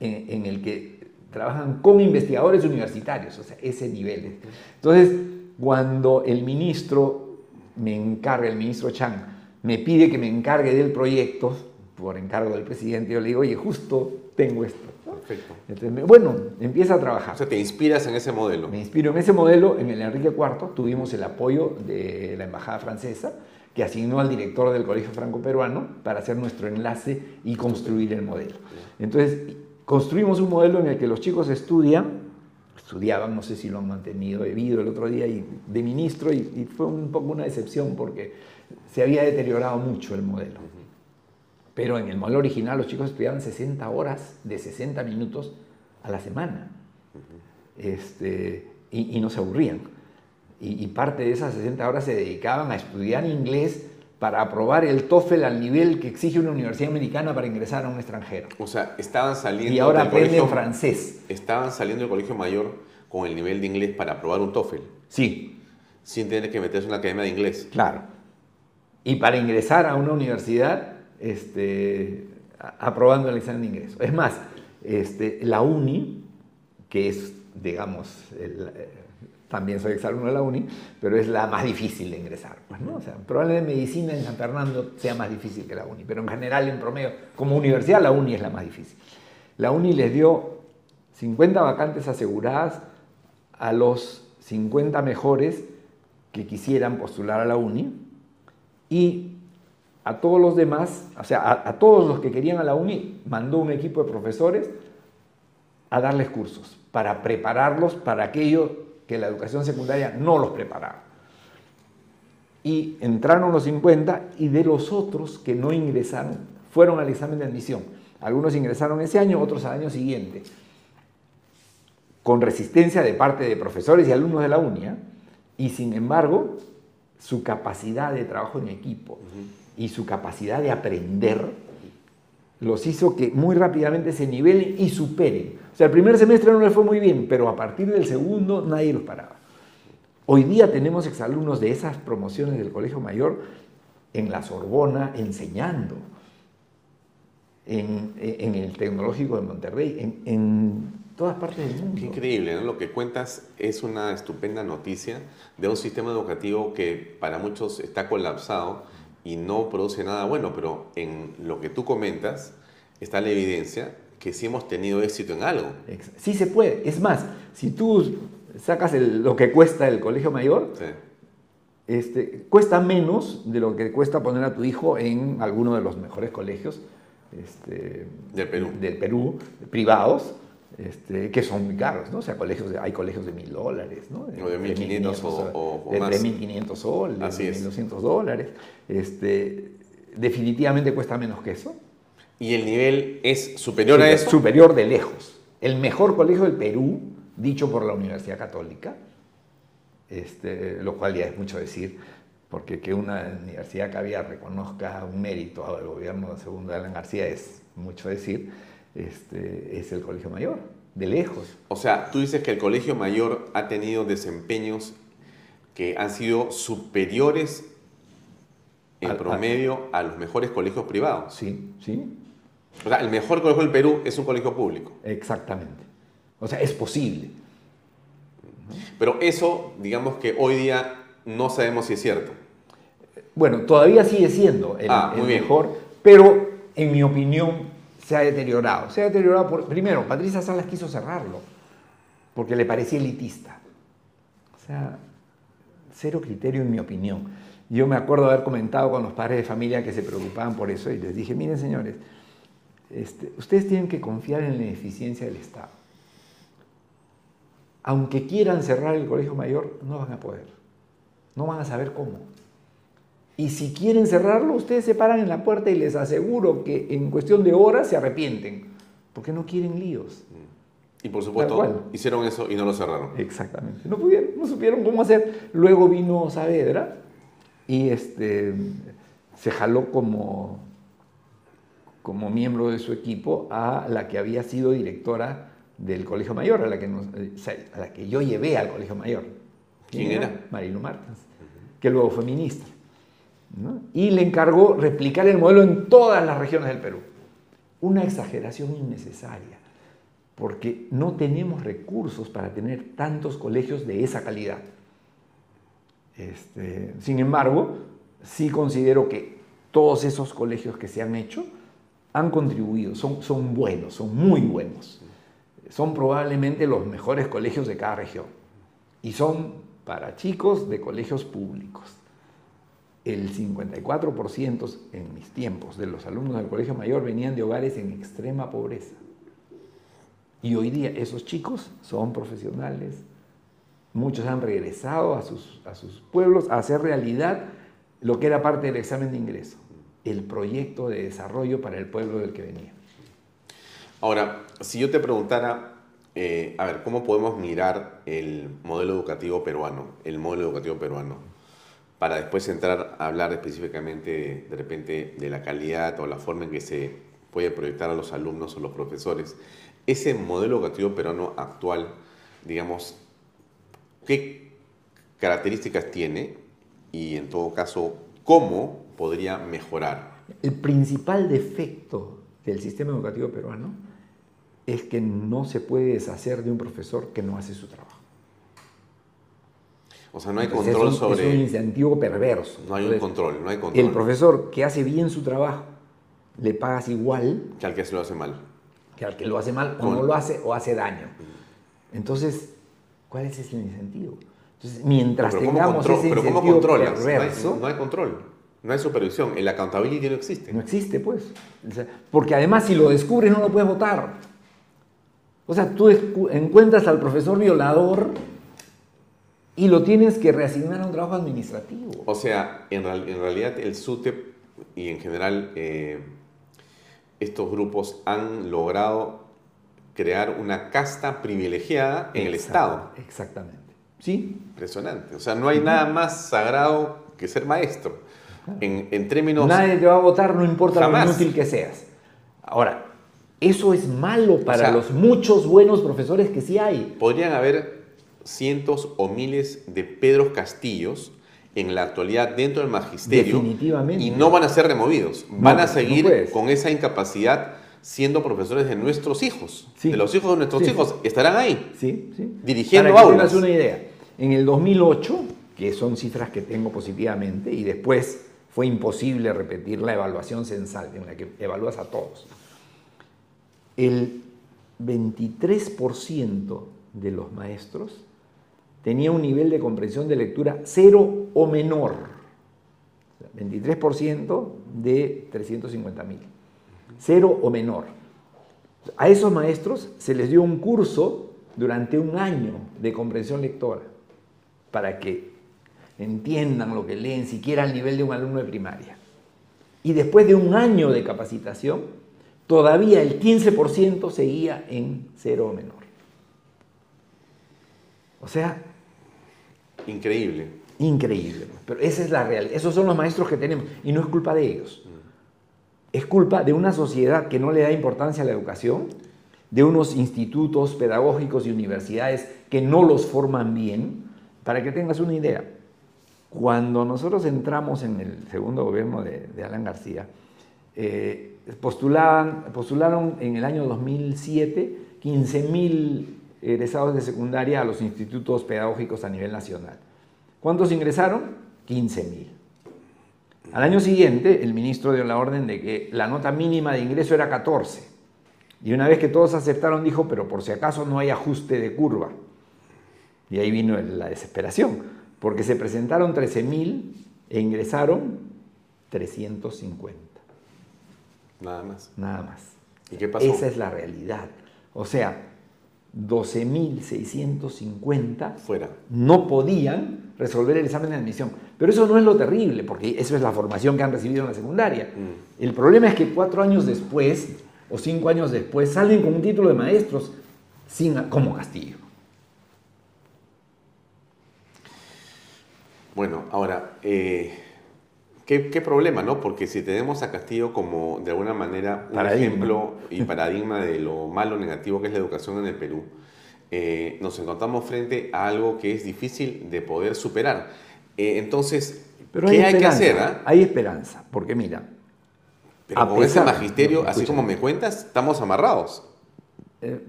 en, en el que trabajan con investigadores universitarios, o sea, ese nivel. Entonces, cuando el ministro me encarga, el ministro Chang, me pide que me encargue del proyecto, por encargo del presidente, yo le digo, oye, justo tengo esto. Perfecto. Entonces, bueno, empieza a trabajar. O sea, te inspiras en ese modelo. Me inspiro en ese modelo. En el Enrique IV tuvimos el apoyo de la Embajada Francesa, que asignó al director del Colegio Franco-Peruano para hacer nuestro enlace y construir el modelo. Entonces, construimos un modelo en el que los chicos estudian, estudiaban, no sé si lo han mantenido, he ido el otro día y, de ministro y, fue un poco una decepción porque se había deteriorado mucho el modelo. Pero en el modelo original los chicos estudiaban 60 horas de 60 minutos a la semana este, y no se aburrían. Y, y parte de esas 60 horas se dedicaban a estudiar inglés para aprobar el TOEFL al nivel que exige una universidad americana para ingresar a un extranjero. O sea, estaban saliendo Y ahora aprenden colegio- francés. Estaban saliendo del colegio mayor con el nivel de inglés para aprobar un TOEFL. Sí. Sin tener que meterse en una academia de inglés. Claro. Y para ingresar a una universidad, este, aprobando el examen de ingreso. Es más, este, la UNI, que es, digamos, el, también soy exalumno de la UNI, pero es la más difícil de ingresar. Pues, ¿no? o sea, probablemente medicina en San Fernando sea más difícil que la UNI, pero en general, en promedio, como universidad, la UNI es la más difícil. La UNI les dio 50 vacantes aseguradas a los 50 mejores que quisieran postular a la UNI y a todos los demás, o sea, a, a todos los que querían a la UNI, mandó un equipo de profesores a darles cursos para prepararlos para aquello que la educación secundaria no los preparaba. Y entraron los 50 y de los otros que no ingresaron, fueron al examen de admisión. Algunos ingresaron ese año, otros al año siguiente con resistencia de parte de profesores y alumnos de la UNIA, y sin embargo, su capacidad de trabajo en equipo y su capacidad de aprender los hizo que muy rápidamente se nivelen y superen. O sea, el primer semestre no les fue muy bien, pero a partir del segundo nadie los paraba. Hoy día tenemos exalumnos de esas promociones del Colegio Mayor en la Sorbona enseñando, en, el Tecnológico de Monterrey, en, todas partes del mundo. Qué increíble. Lo que cuentas es una estupenda noticia de un sistema educativo que para muchos está colapsado y no produce nada bueno, pero en lo que tú comentas está la evidencia que sí hemos tenido éxito en algo. Sí se puede. Es más, si tú sacas el- lo que cuesta el colegio mayor, Sí. este, cuesta menos de lo que cuesta poner a tu hijo en alguno de los mejores colegios este, Del Perú. del Perú, privados, este, que son muy caros, ¿no? O sea, colegios de- hay colegios de mil dólares, ¿no? O de 1.500 o- o- o de más. 3.500 soles, Así de es. 1.200 dólares. Este, definitivamente cuesta menos que eso. Y el nivel es superior a eso. Superior de lejos. El mejor colegio del Perú, dicho por la Universidad Católica, este, lo cual ya es mucho decir, porque que una universidad cabía reconozca un mérito al gobierno de segundo de Alan García es mucho decir, este, es el colegio mayor, de lejos. O sea, tú dices que el colegio mayor ha tenido desempeños que han sido superiores en Al- al- promedio a los mejores colegios privados. Sí, sí, O sea, el mejor colegio del Perú es un colegio público. exactamente. O sea, es posible. Pero eso, digamos que hoy día no sabemos si es cierto. Bueno, todavía sigue siendo el, Ah, el mejor, pero en mi opinión se ha deteriorado. Se ha deteriorado por, primero, Patricia Salas quiso cerrarlo porque le parecía elitista. O sea, cero criterio en mi opinión. Yo me acuerdo haber comentado con los padres de familia que se preocupaban por eso y les dije, miren señores, este, ustedes tienen que confiar en la eficiencia del Estado. Aunque quieran cerrar el colegio mayor, no van a poder. No van a saber cómo. Y si quieren cerrarlo, ustedes se paran en la puerta y les aseguro que en cuestión de horas se arrepienten, porque no quieren líos. Y por supuesto, hicieron eso y no lo cerraron. Exactamente. No pudieron, no supieron cómo hacer. Luego vino Saavedra y este, se jaló como, como miembro de su equipo a la que había sido directora del Colegio Mayor, a la que, nos- a la que yo llevé al Colegio Mayor. ¿Quién era? Marilu Martins, que luego fue ministra. Y le encargó replicar el modelo en todas las regiones del Perú. Una exageración innecesaria, porque no tenemos recursos para tener tantos colegios de esa calidad. Este, sin embargo, sí considero que todos esos colegios que se han hecho han contribuido, son, son buenos, son muy buenos. son probablemente los mejores colegios de cada región. Y son para chicos de colegios públicos. El 54% en mis tiempos de los alumnos del colegio mayor venían de hogares en extrema pobreza. Y hoy día esos chicos son profesionales, muchos han regresado a sus, a sus pueblos a hacer realidad lo que era parte del examen de ingreso, el proyecto de desarrollo para el pueblo del que venía. Ahora, si yo te preguntara, eh, a ver, ¿cómo podemos mirar el modelo educativo peruano, el modelo educativo peruano, para después entrar a hablar específicamente de repente de la calidad o la forma en que se puede proyectar a los alumnos o los profesores? Ese modelo educativo peruano actual, digamos, ¿qué características tiene y en todo caso, cómo podría mejorar? El principal defecto del sistema educativo peruano es que no se puede deshacer de un profesor que no hace su trabajo. O sea, no hay control sobre... Es un incentivo perverso. No hay un control, no hay control. El profesor que hace bien su trabajo, le pagas igual... Que al que se lo hace mal. Que al que lo hace mal, o no lo hace, o hace daño. Entonces, ¿cuál es ese incentivo? Entonces, mientras tengamos ese pero incentivo ¿cómo controlas? perverso... No hay, no hay control. No hay supervisión. El accountability no existe. No existe, pues. Porque además, si lo descubres, no lo puedes votar. O sea, tú encuentras al profesor violador y lo tienes que reasignar a un trabajo administrativo. O sea, en, realidad el SUTEP y en general eh, estos grupos han logrado crear una casta privilegiada en el Estado. Exactamente. Sí. Impresionante. O sea, no hay nada más sagrado que ser maestro. En, en términos... Nadie te va a votar, no importa lo inútil que seas. Ahora, eso es malo para los muchos buenos profesores que sí hay. Podrían haber cientos o miles de Pedros Castillos en la actualidad dentro del magisterio. Definitivamente. Y no van a ser removidos. Van a seguir con esa incapacidad siendo profesores de nuestros hijos. De los hijos de nuestros hijos. Estarán ahí. Sí, sí. Dirigiendo Para que aulas. una idea. En el 2008, que son cifras que tengo positivamente, y después fue imposible repetir la evaluación censal en la que evalúas a todos el 23% de los maestros tenía un nivel de comprensión de lectura cero o menor. 23% de 350 mil. Cero o menor. A esos maestros se les dio un curso durante un año de comprensión lectora para que entiendan lo que leen, siquiera al nivel de un alumno de primaria. Y después de un año de capacitación, todavía el 15% seguía en cero o menor. O sea... Increíble. Increíble. Pero esa es la realidad. Esos son los maestros que tenemos. Y no es culpa de ellos. Es culpa de una sociedad que no le da importancia a la educación, de unos institutos pedagógicos y universidades que no los forman bien. Para que tengas una idea, cuando nosotros entramos en el segundo gobierno de, de Alan García, eh, postularon en el año 2007 15.000 egresados de secundaria a los institutos pedagógicos a nivel nacional. ¿Cuántos ingresaron? 15.000. Al año siguiente, el ministro dio la orden de que la nota mínima de ingreso era 14. Y una vez que todos aceptaron, dijo, pero por si acaso no hay ajuste de curva. Y ahí vino la desesperación, porque se presentaron 13.000 e ingresaron 350. Nada más. Nada más. ¿Y qué pasó? Esa es la realidad. O sea, 12.650 Fuera. no podían resolver el examen de admisión. Pero eso no es lo terrible, porque eso es la formación que han recibido en la secundaria. Mm. El problema es que cuatro años después o cinco años después salen con un título de maestros sin, como castigo. Bueno, ahora, eh, ¿qué, problema, no? Porque si tenemos a Castillo como, de alguna manera, un ejemplo y paradigma de lo malo, negativo que es la educación en el Perú, eh, nos encontramos frente a algo que es difícil de poder superar. Eh, entonces, ¿qué hay, que hacer? ah? Hay esperanza, porque mira... Pero con ese magisterio, así como me cuentas, estamos amarrados.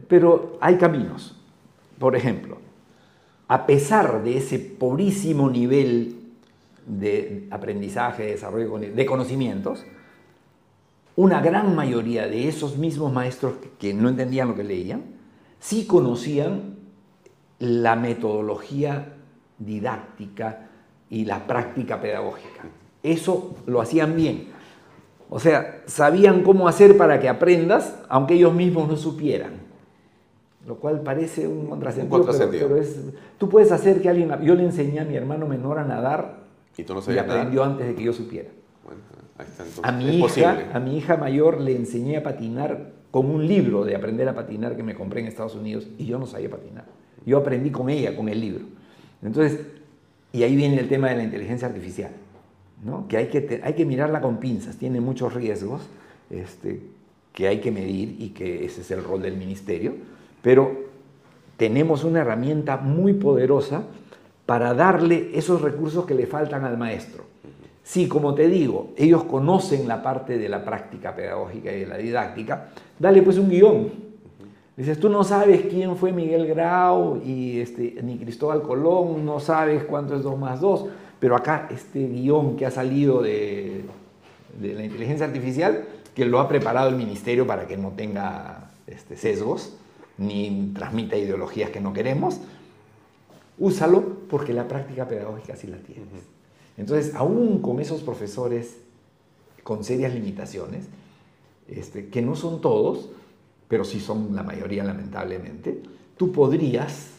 pero hay caminos. Por ejemplo, a pesar de ese pobrísimo nivel de aprendizaje, de desarrollo, de conocimientos, una gran mayoría de esos mismos maestros que no entendían lo que leían, sí conocían la metodología didáctica y la práctica pedagógica. Eso lo hacían bien. O sea, sabían cómo hacer para que aprendas, aunque ellos mismos no supieran. Lo cual parece un contrasentido, Un contrasentido. Pero, pero es, tú puedes hacer que alguien... Yo le enseñé a mi hermano menor a nadar Y tú no y sabías nada. aprendió antes de que yo supiera. Bueno, ahí está entonces. A mi, es hija, posible. a mi hija mayor le enseñé a patinar con un libro de aprender a patinar que me compré en Estados Unidos y yo no sabía patinar. Yo aprendí con ella, con el libro. Entonces, y ahí viene el tema de la inteligencia artificial, ¿no? que, hay que te- hay que mirarla con pinzas, tiene muchos riesgos este, que hay que medir y que ese es el rol del ministerio, pero tenemos una herramienta muy poderosa para darle esos recursos que le faltan al maestro. Si, como te digo, ellos conocen la parte de la práctica pedagógica y de la didáctica, dale pues un guion. Dices, tú no sabes quién fue Miguel Grau y este, ni Cristóbal Colón, no sabes cuánto es 2 más 2, pero acá este guion que ha salido de, de la inteligencia artificial, que lo ha preparado el ministerio para que no tenga este, sesgos, ni transmita ideologías que no queremos, úsalo porque la práctica pedagógica sí la tienes. Entonces, aún con esos profesores con serias limitaciones, este, que no son todos, pero sí son la mayoría lamentablemente, tú podrías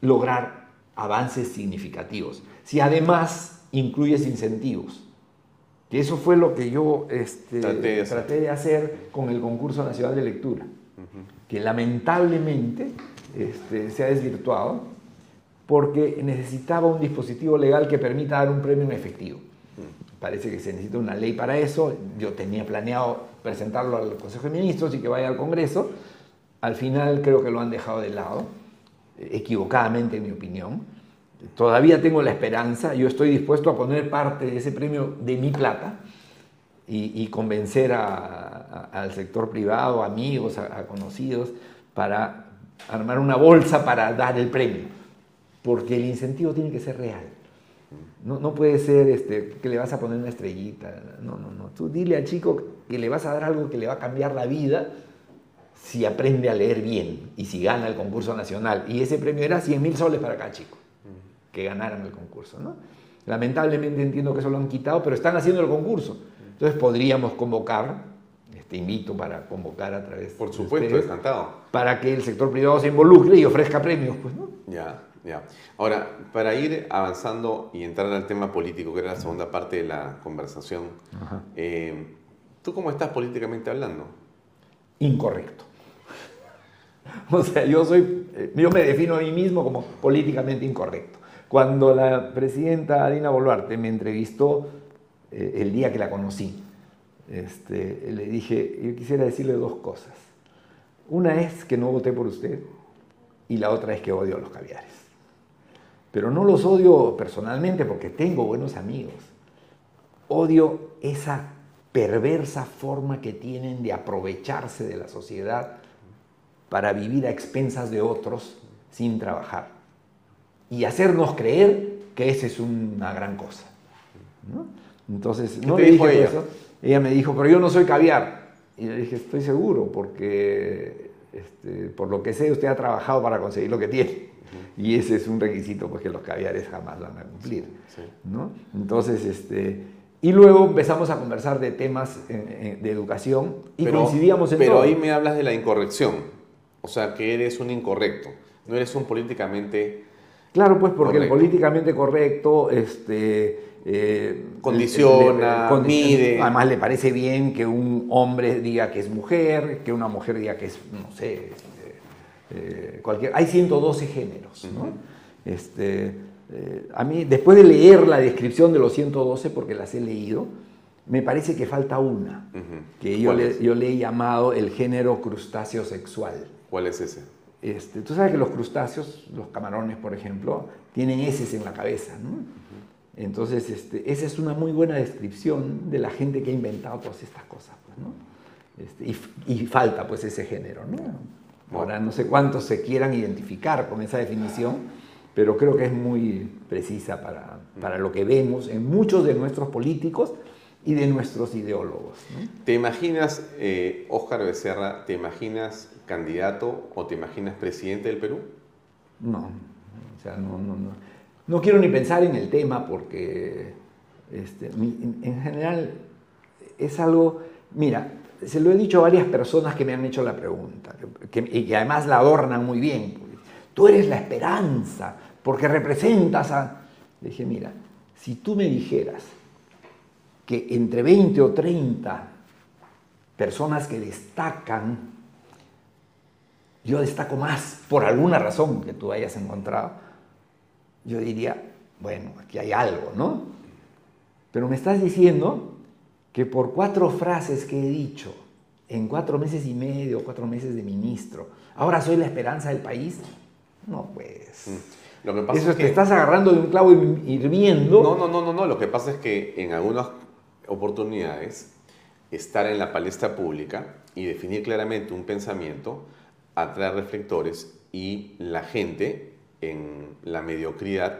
lograr avances significativos. Si además incluyes incentivos, que eso fue lo que yo este, Traté de hacer. traté de hacer con el concurso nacional de lectura, que lamentablemente este, se ha desvirtuado porque necesitaba un dispositivo legal que permita dar un premio en efectivo. Parece que se necesita una ley para eso. Yo tenía planeado presentarlo al Consejo de Ministros y que vaya al Congreso. Al final creo que lo han dejado de lado, equivocadamente en mi opinión. Todavía tengo la esperanza, yo estoy dispuesto a poner parte de ese premio de mi plata y, convencer al sector privado, amigos, a conocidos, para armar una bolsa para dar el premio. Porque el incentivo tiene que ser real. No, no puede ser este, que le vas a poner una estrellita. No, no, no. Tú dile al chico que le vas a dar algo que le va a cambiar la vida si aprende a leer bien y si gana el concurso nacional. Y ese premio era 100 mil soles para cada chico que ganaran el concurso. ¿no? Lamentablemente entiendo que eso lo han quitado, pero están haciendo el concurso. Entonces podríamos convocar, te invito para convocar a través Por de supuesto, ustedes, encantado. para que el sector privado se involucre y ofrezca premios. Pues, ¿no? Ya, ya. Ahora, para ir avanzando y entrar al tema político, que era la segunda parte de la conversación, eh, ¿tú cómo estás políticamente hablando? incorrecto. O sea, yo soy, eh, yo me defino a mí mismo como políticamente incorrecto. Cuando la presidenta Dina Boluarte me entrevistó eh, el día que la conocí, este, le dije, yo quisiera decirle dos cosas. Una es que no voté por usted y la otra es que odio a los caviares. Pero no los odio personalmente porque tengo buenos amigos. Odio esa perversa forma que tienen de aprovecharse de la sociedad para vivir a expensas de otros sin trabajar y hacernos creer que esa es una gran cosa. ¿no? Entonces, ¿Qué no le dijo dije ella? eso. Ella me dijo, pero yo no soy caviar. Y le dije, estoy seguro, porque este, por lo que sé, usted ha trabajado para conseguir lo que tiene. Y ese es un requisito pues, que los caviares jamás van a cumplir. ¿no? Entonces, este, y luego empezamos a conversar de temas eh, eh, de educación y Pero- coincidíamos en Pero todo. ahí me hablas de la incorrección. O sea, que eres un incorrecto. No eres un políticamente... Claro, pues porque Correcto. el políticamente correcto este, eh, Condiciona, le- le- mide. Además le parece bien que un hombre diga que es mujer, que una mujer diga que es, no sé, eh, cualquier... Hay 112 géneros, ¿no? Este, eh, a mí, después de leer la descripción de los 112, porque las he leído, me parece que falta una, que yo ¿Cuál le, es? yo le he llamado el género crustáceo sexual. ¿Cuál es ese? Este, tú sabes que los crustáceos, los camarones, por ejemplo, tienen heces en la cabeza, ¿no? Entonces, este, esa es una muy buena descripción de la gente que ha inventado todas estas cosas, pues, ¿no? Este, y, y falta, pues, ese género, ¿no? Ahora, no sé cuántos se quieran identificar con esa definición, pero creo que es muy precisa para, para lo que vemos en muchos de nuestros políticos y de nuestros ideólogos. ¿no? ¿Te imaginas, eh, Óscar Becerra, te imaginas candidato o te imaginas presidente del Perú? No, o sea, no, no, no. No quiero ni pensar en el tema porque este, en general es algo, mira, se lo he dicho a varias personas que me han hecho la pregunta y que además la adornan muy bien. porque, Tú eres la esperanza porque representas a... Le dije, mira, si tú me dijeras que entre 20 o 30 personas que destacan yo destaco más por alguna razón que tú hayas encontrado, yo diría, bueno, aquí hay algo, ¿no? Pero me estás diciendo que por cuatro frases que he dicho en cuatro meses y medio, cuatro meses de ministro, ahora soy la esperanza del país. No, pues. Lo que pasa Eso es te que... estás agarrando de un clavo hirviendo. No, no, no, no, no. Lo que pasa es que en algunas oportunidades estar en la palestra pública y definir claramente un pensamiento atrae reflectores y la gente en la mediocridad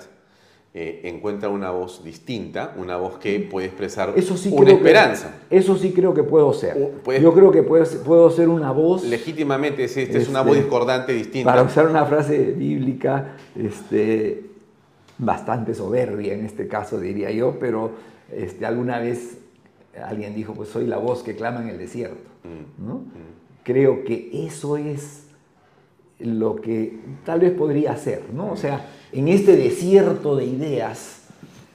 eh, encuentra una voz distinta, una voz que puede expresar Eso sí una que- esperanza. eso sí creo que puedo ser. puedes- Yo creo que puedo, puedo ser una voz. Legítimamente, es una Este, voz discordante distinta. Para usar una frase bíblica, este, bastante soberbia en este caso, diría yo, pero este, alguna vez alguien dijo, pues soy la voz que clama en el desierto. Mm. ¿no? Creo que eso es lo que tal vez podría ser, ¿no? O sea, en este desierto de ideas,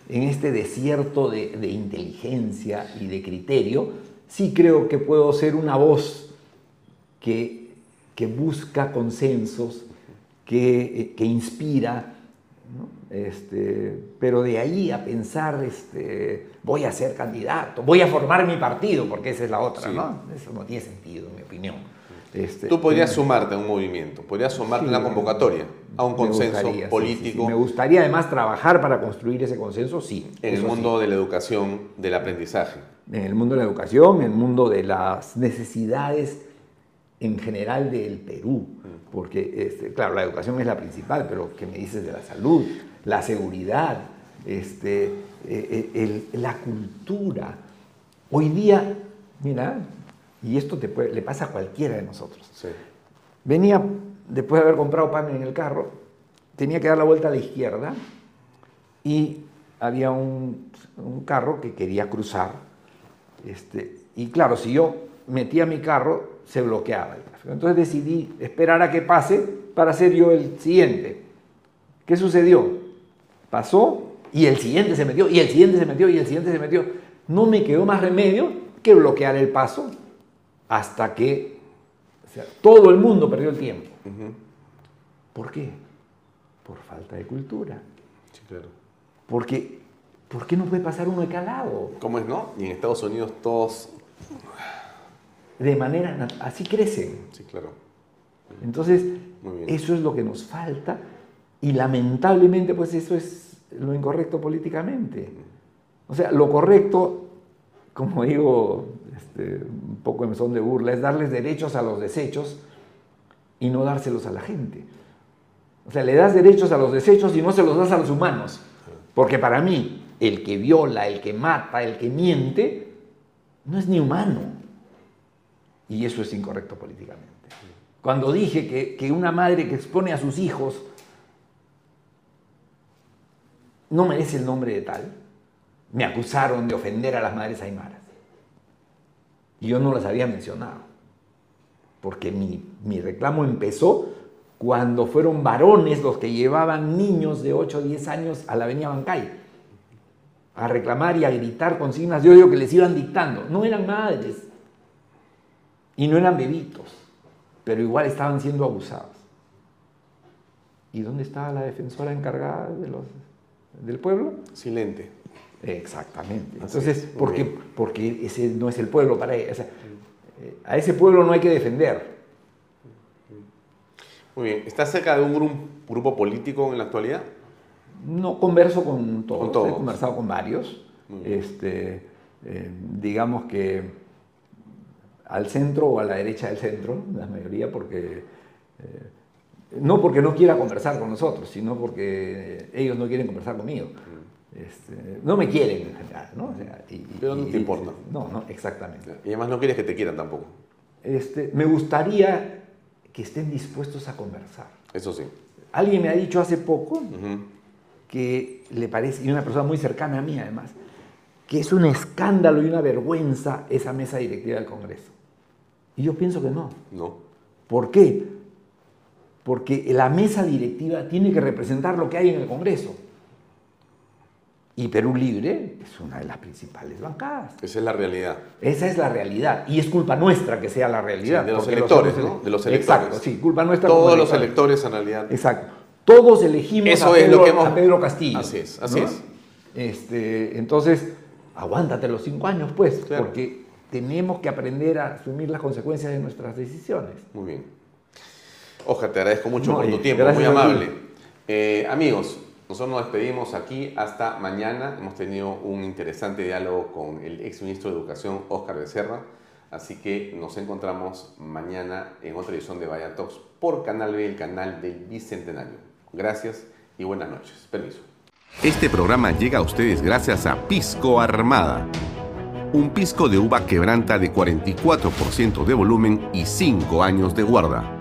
en este desierto de, de inteligencia y de criterio, sí creo que puedo ser una voz que, que busca consensos, que, eh, que inspira, ¿no? este, pero de ahí a pensar, este, voy a ser candidato, voy a formar mi partido, porque esa es la otra, Sí. ¿no? Eso no tiene sentido, en mi opinión. Este, Tú podrías mm, sumarte a un movimiento, podrías sumarte Sí, a una convocatoria, a un consenso gustaría, político sí, sí. Me gustaría además trabajar para construir ese consenso, sí. en el mundo de la educación, del aprendizaje. en el mundo de la educación, en el mundo de las necesidades en general del Perú, porque, este, claro, la educación es la principal, pero ¿qué me dices de la salud, la seguridad, este, eh, el- la cultura? Hoy día, mira, y esto te puede- le pasa a cualquiera de nosotros. Venía, después de haber comprado pan en el carro, tenía que dar la vuelta a la izquierda y había un, un carro que quería cruzar. Este, y claro, si yo metía mi carro, se bloqueaba el tráfico. Entonces decidí esperar a que pase para ser yo el siguiente. ¿Qué sucedió? Pasó y el siguiente se metió, y el siguiente se metió, y el siguiente se metió. No me quedó más remedio que bloquear el paso hasta que o sea, todo el mundo perdió el tiempo. ¿Por qué? Por falta de cultura. Sí, claro. Porque, ¿por qué no puede pasar uno de cada lado? ¿Cómo es, no? Y en Estados Unidos todos... De manera, así crecen. Sí, claro. Entonces, eso es lo que nos falta y lamentablemente pues eso es lo incorrecto políticamente. O sea, lo correcto, como digo, este, un poco en son de burla, es darles derechos a los desechos y no dárselos a la gente. O sea, le das derechos a los desechos y no se los das a los humanos. Porque para mí, el que viola, el que mata, el que miente, no es ni humano. Y eso es incorrecto políticamente. Cuando dije que, que una madre que expone a sus hijos no merece el nombre de tal, me acusaron de ofender a las madres aymaras. Y yo no las había mencionado. Porque mi, mi reclamo empezó cuando fueron varones los que llevaban niños de 8 o 10 años a la avenida Bancay a reclamar y a gritar consignas de odio que les iban dictando. No eran madres y no eran bebitos, pero igual estaban siendo abusados. ¿Y dónde estaba la defensora encargada de los, del pueblo? Silente. Exactamente. Así Entonces, es, muy ¿por qué? bien. Porque ese no es el pueblo para ella. O sea, eh, a ese pueblo no hay que defender. Muy bien. ¿Estás cerca de un grupo, grupo político en la actualidad? No converso con todos, Con todos. he conversado con varios. Este, eh, digamos que al centro o a la derecha del centro, la mayoría, porque eh, no porque no quiera conversar con nosotros, sino porque ellos no quieren conversar conmigo. Este, no me quieren en general, ¿no? Pero no te importa. No, no, exactamente. Y además no quieres que te quieran tampoco. Este, me gustaría que estén dispuestos a conversar. Eso sí. Alguien me ha dicho hace poco que le parece, y una persona muy cercana a mí además, que es un escándalo y una vergüenza esa mesa directiva del Congreso. Y yo pienso que no. No. ¿Por qué? Porque la mesa directiva tiene que representar lo que hay en el Congreso. Y Perú Libre es una de las principales bancadas. Esa es la realidad. Esa es la realidad. Y es culpa nuestra que sea la realidad. de los electores, ¿no? De los electores. Exacto, sí, culpa nuestra. Todos los electores en realidad. Exacto. Todos elegimos Eso a, es Pedro, lo que hemos... a Pedro Castillo. Así es, así ¿no? es. Este, entonces, aguántate los cinco años, pues, Claro. porque tenemos que aprender a asumir las consecuencias de nuestras decisiones. Muy bien. Oja, te agradezco mucho No, por tu tiempo, muy amable. Eh, amigos, nosotros nos despedimos aquí hasta mañana. Hemos tenido un interesante diálogo con el ex ministro de Educación, Óscar Becerra. Así que nos encontramos mañana en otra edición de Vaya Talks por Canal B, el canal del Bicentenario. Gracias y buenas noches. Permiso. Este programa llega a ustedes gracias a Pisco Armada. Un pisco de uva quebranta de 44% de volumen y 5 años de guarda.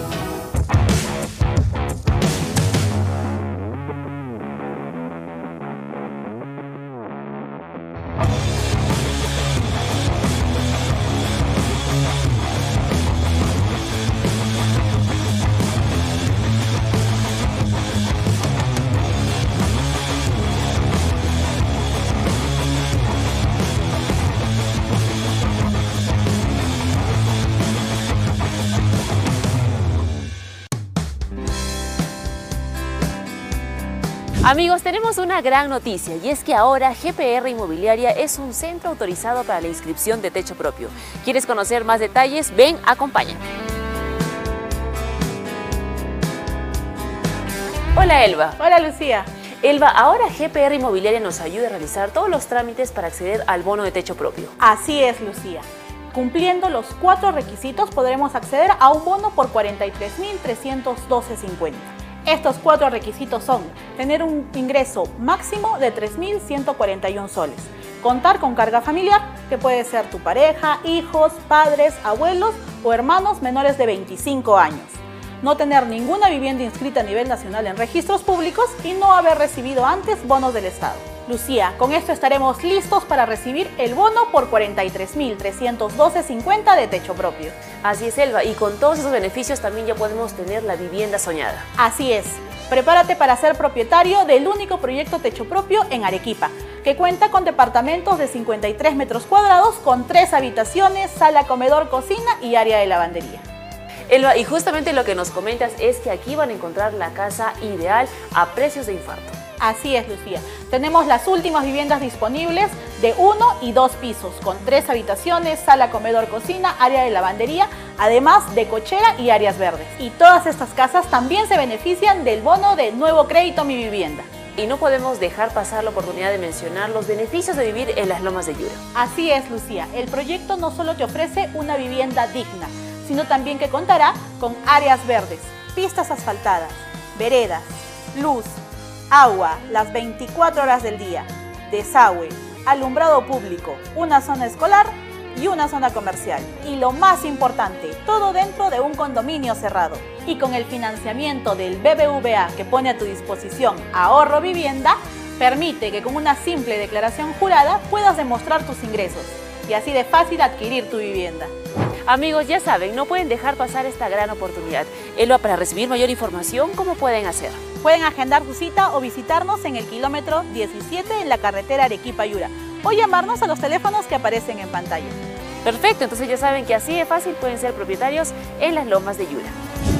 Amigos, tenemos una gran noticia y es que ahora GPR Inmobiliaria es un centro autorizado para la inscripción de techo propio. ¿Quieres conocer más detalles? Ven, acompáñame. Hola Elba. Hola Lucía. Elba, ahora GPR Inmobiliaria nos ayuda a realizar todos los trámites para acceder al bono de techo propio. Así es, Lucía. Cumpliendo los cuatro requisitos podremos acceder a un bono por 43.312.50. Estos cuatro requisitos son tener un ingreso máximo de 3.141 soles, contar con carga familiar, que puede ser tu pareja, hijos, padres, abuelos o hermanos menores de 25 años, no tener ninguna vivienda inscrita a nivel nacional en registros públicos y no haber recibido antes bonos del Estado. Lucía, con esto estaremos listos para recibir el bono por 43.312.50 de techo propio. Así es, Elba, y con todos esos beneficios también ya podemos tener la vivienda soñada. Así es. Prepárate para ser propietario del único proyecto techo propio en Arequipa, que cuenta con departamentos de 53 metros cuadrados con tres habitaciones, sala, comedor, cocina y área de lavandería. Elba, y justamente lo que nos comentas es que aquí van a encontrar la casa ideal a precios de infarto. Así es, Lucía. Tenemos las últimas viviendas disponibles de uno y dos pisos, con tres habitaciones, sala, comedor, cocina, área de lavandería, además de cochera y áreas verdes. Y todas estas casas también se benefician del bono de nuevo crédito Mi Vivienda. Y no podemos dejar pasar la oportunidad de mencionar los beneficios de vivir en las lomas de Yura. Así es, Lucía. El proyecto no solo te ofrece una vivienda digna, sino también que contará con áreas verdes, pistas asfaltadas, veredas, luz, agua las 24 horas del día, desagüe, alumbrado público, una zona escolar y una zona comercial. Y lo más importante, todo dentro de un condominio cerrado. Y con el financiamiento del BBVA que pone a tu disposición Ahorro Vivienda, permite que con una simple declaración jurada puedas demostrar tus ingresos y así de fácil adquirir tu vivienda. Amigos, ya saben, no pueden dejar pasar esta gran oportunidad. Elba, para recibir mayor información, ¿cómo pueden hacer? Pueden agendar su cita o visitarnos en el kilómetro 17 en la carretera Arequipa-Yura o llamarnos a los teléfonos que aparecen en pantalla. Perfecto, entonces ya saben que así de fácil pueden ser propietarios en las lomas de Yura.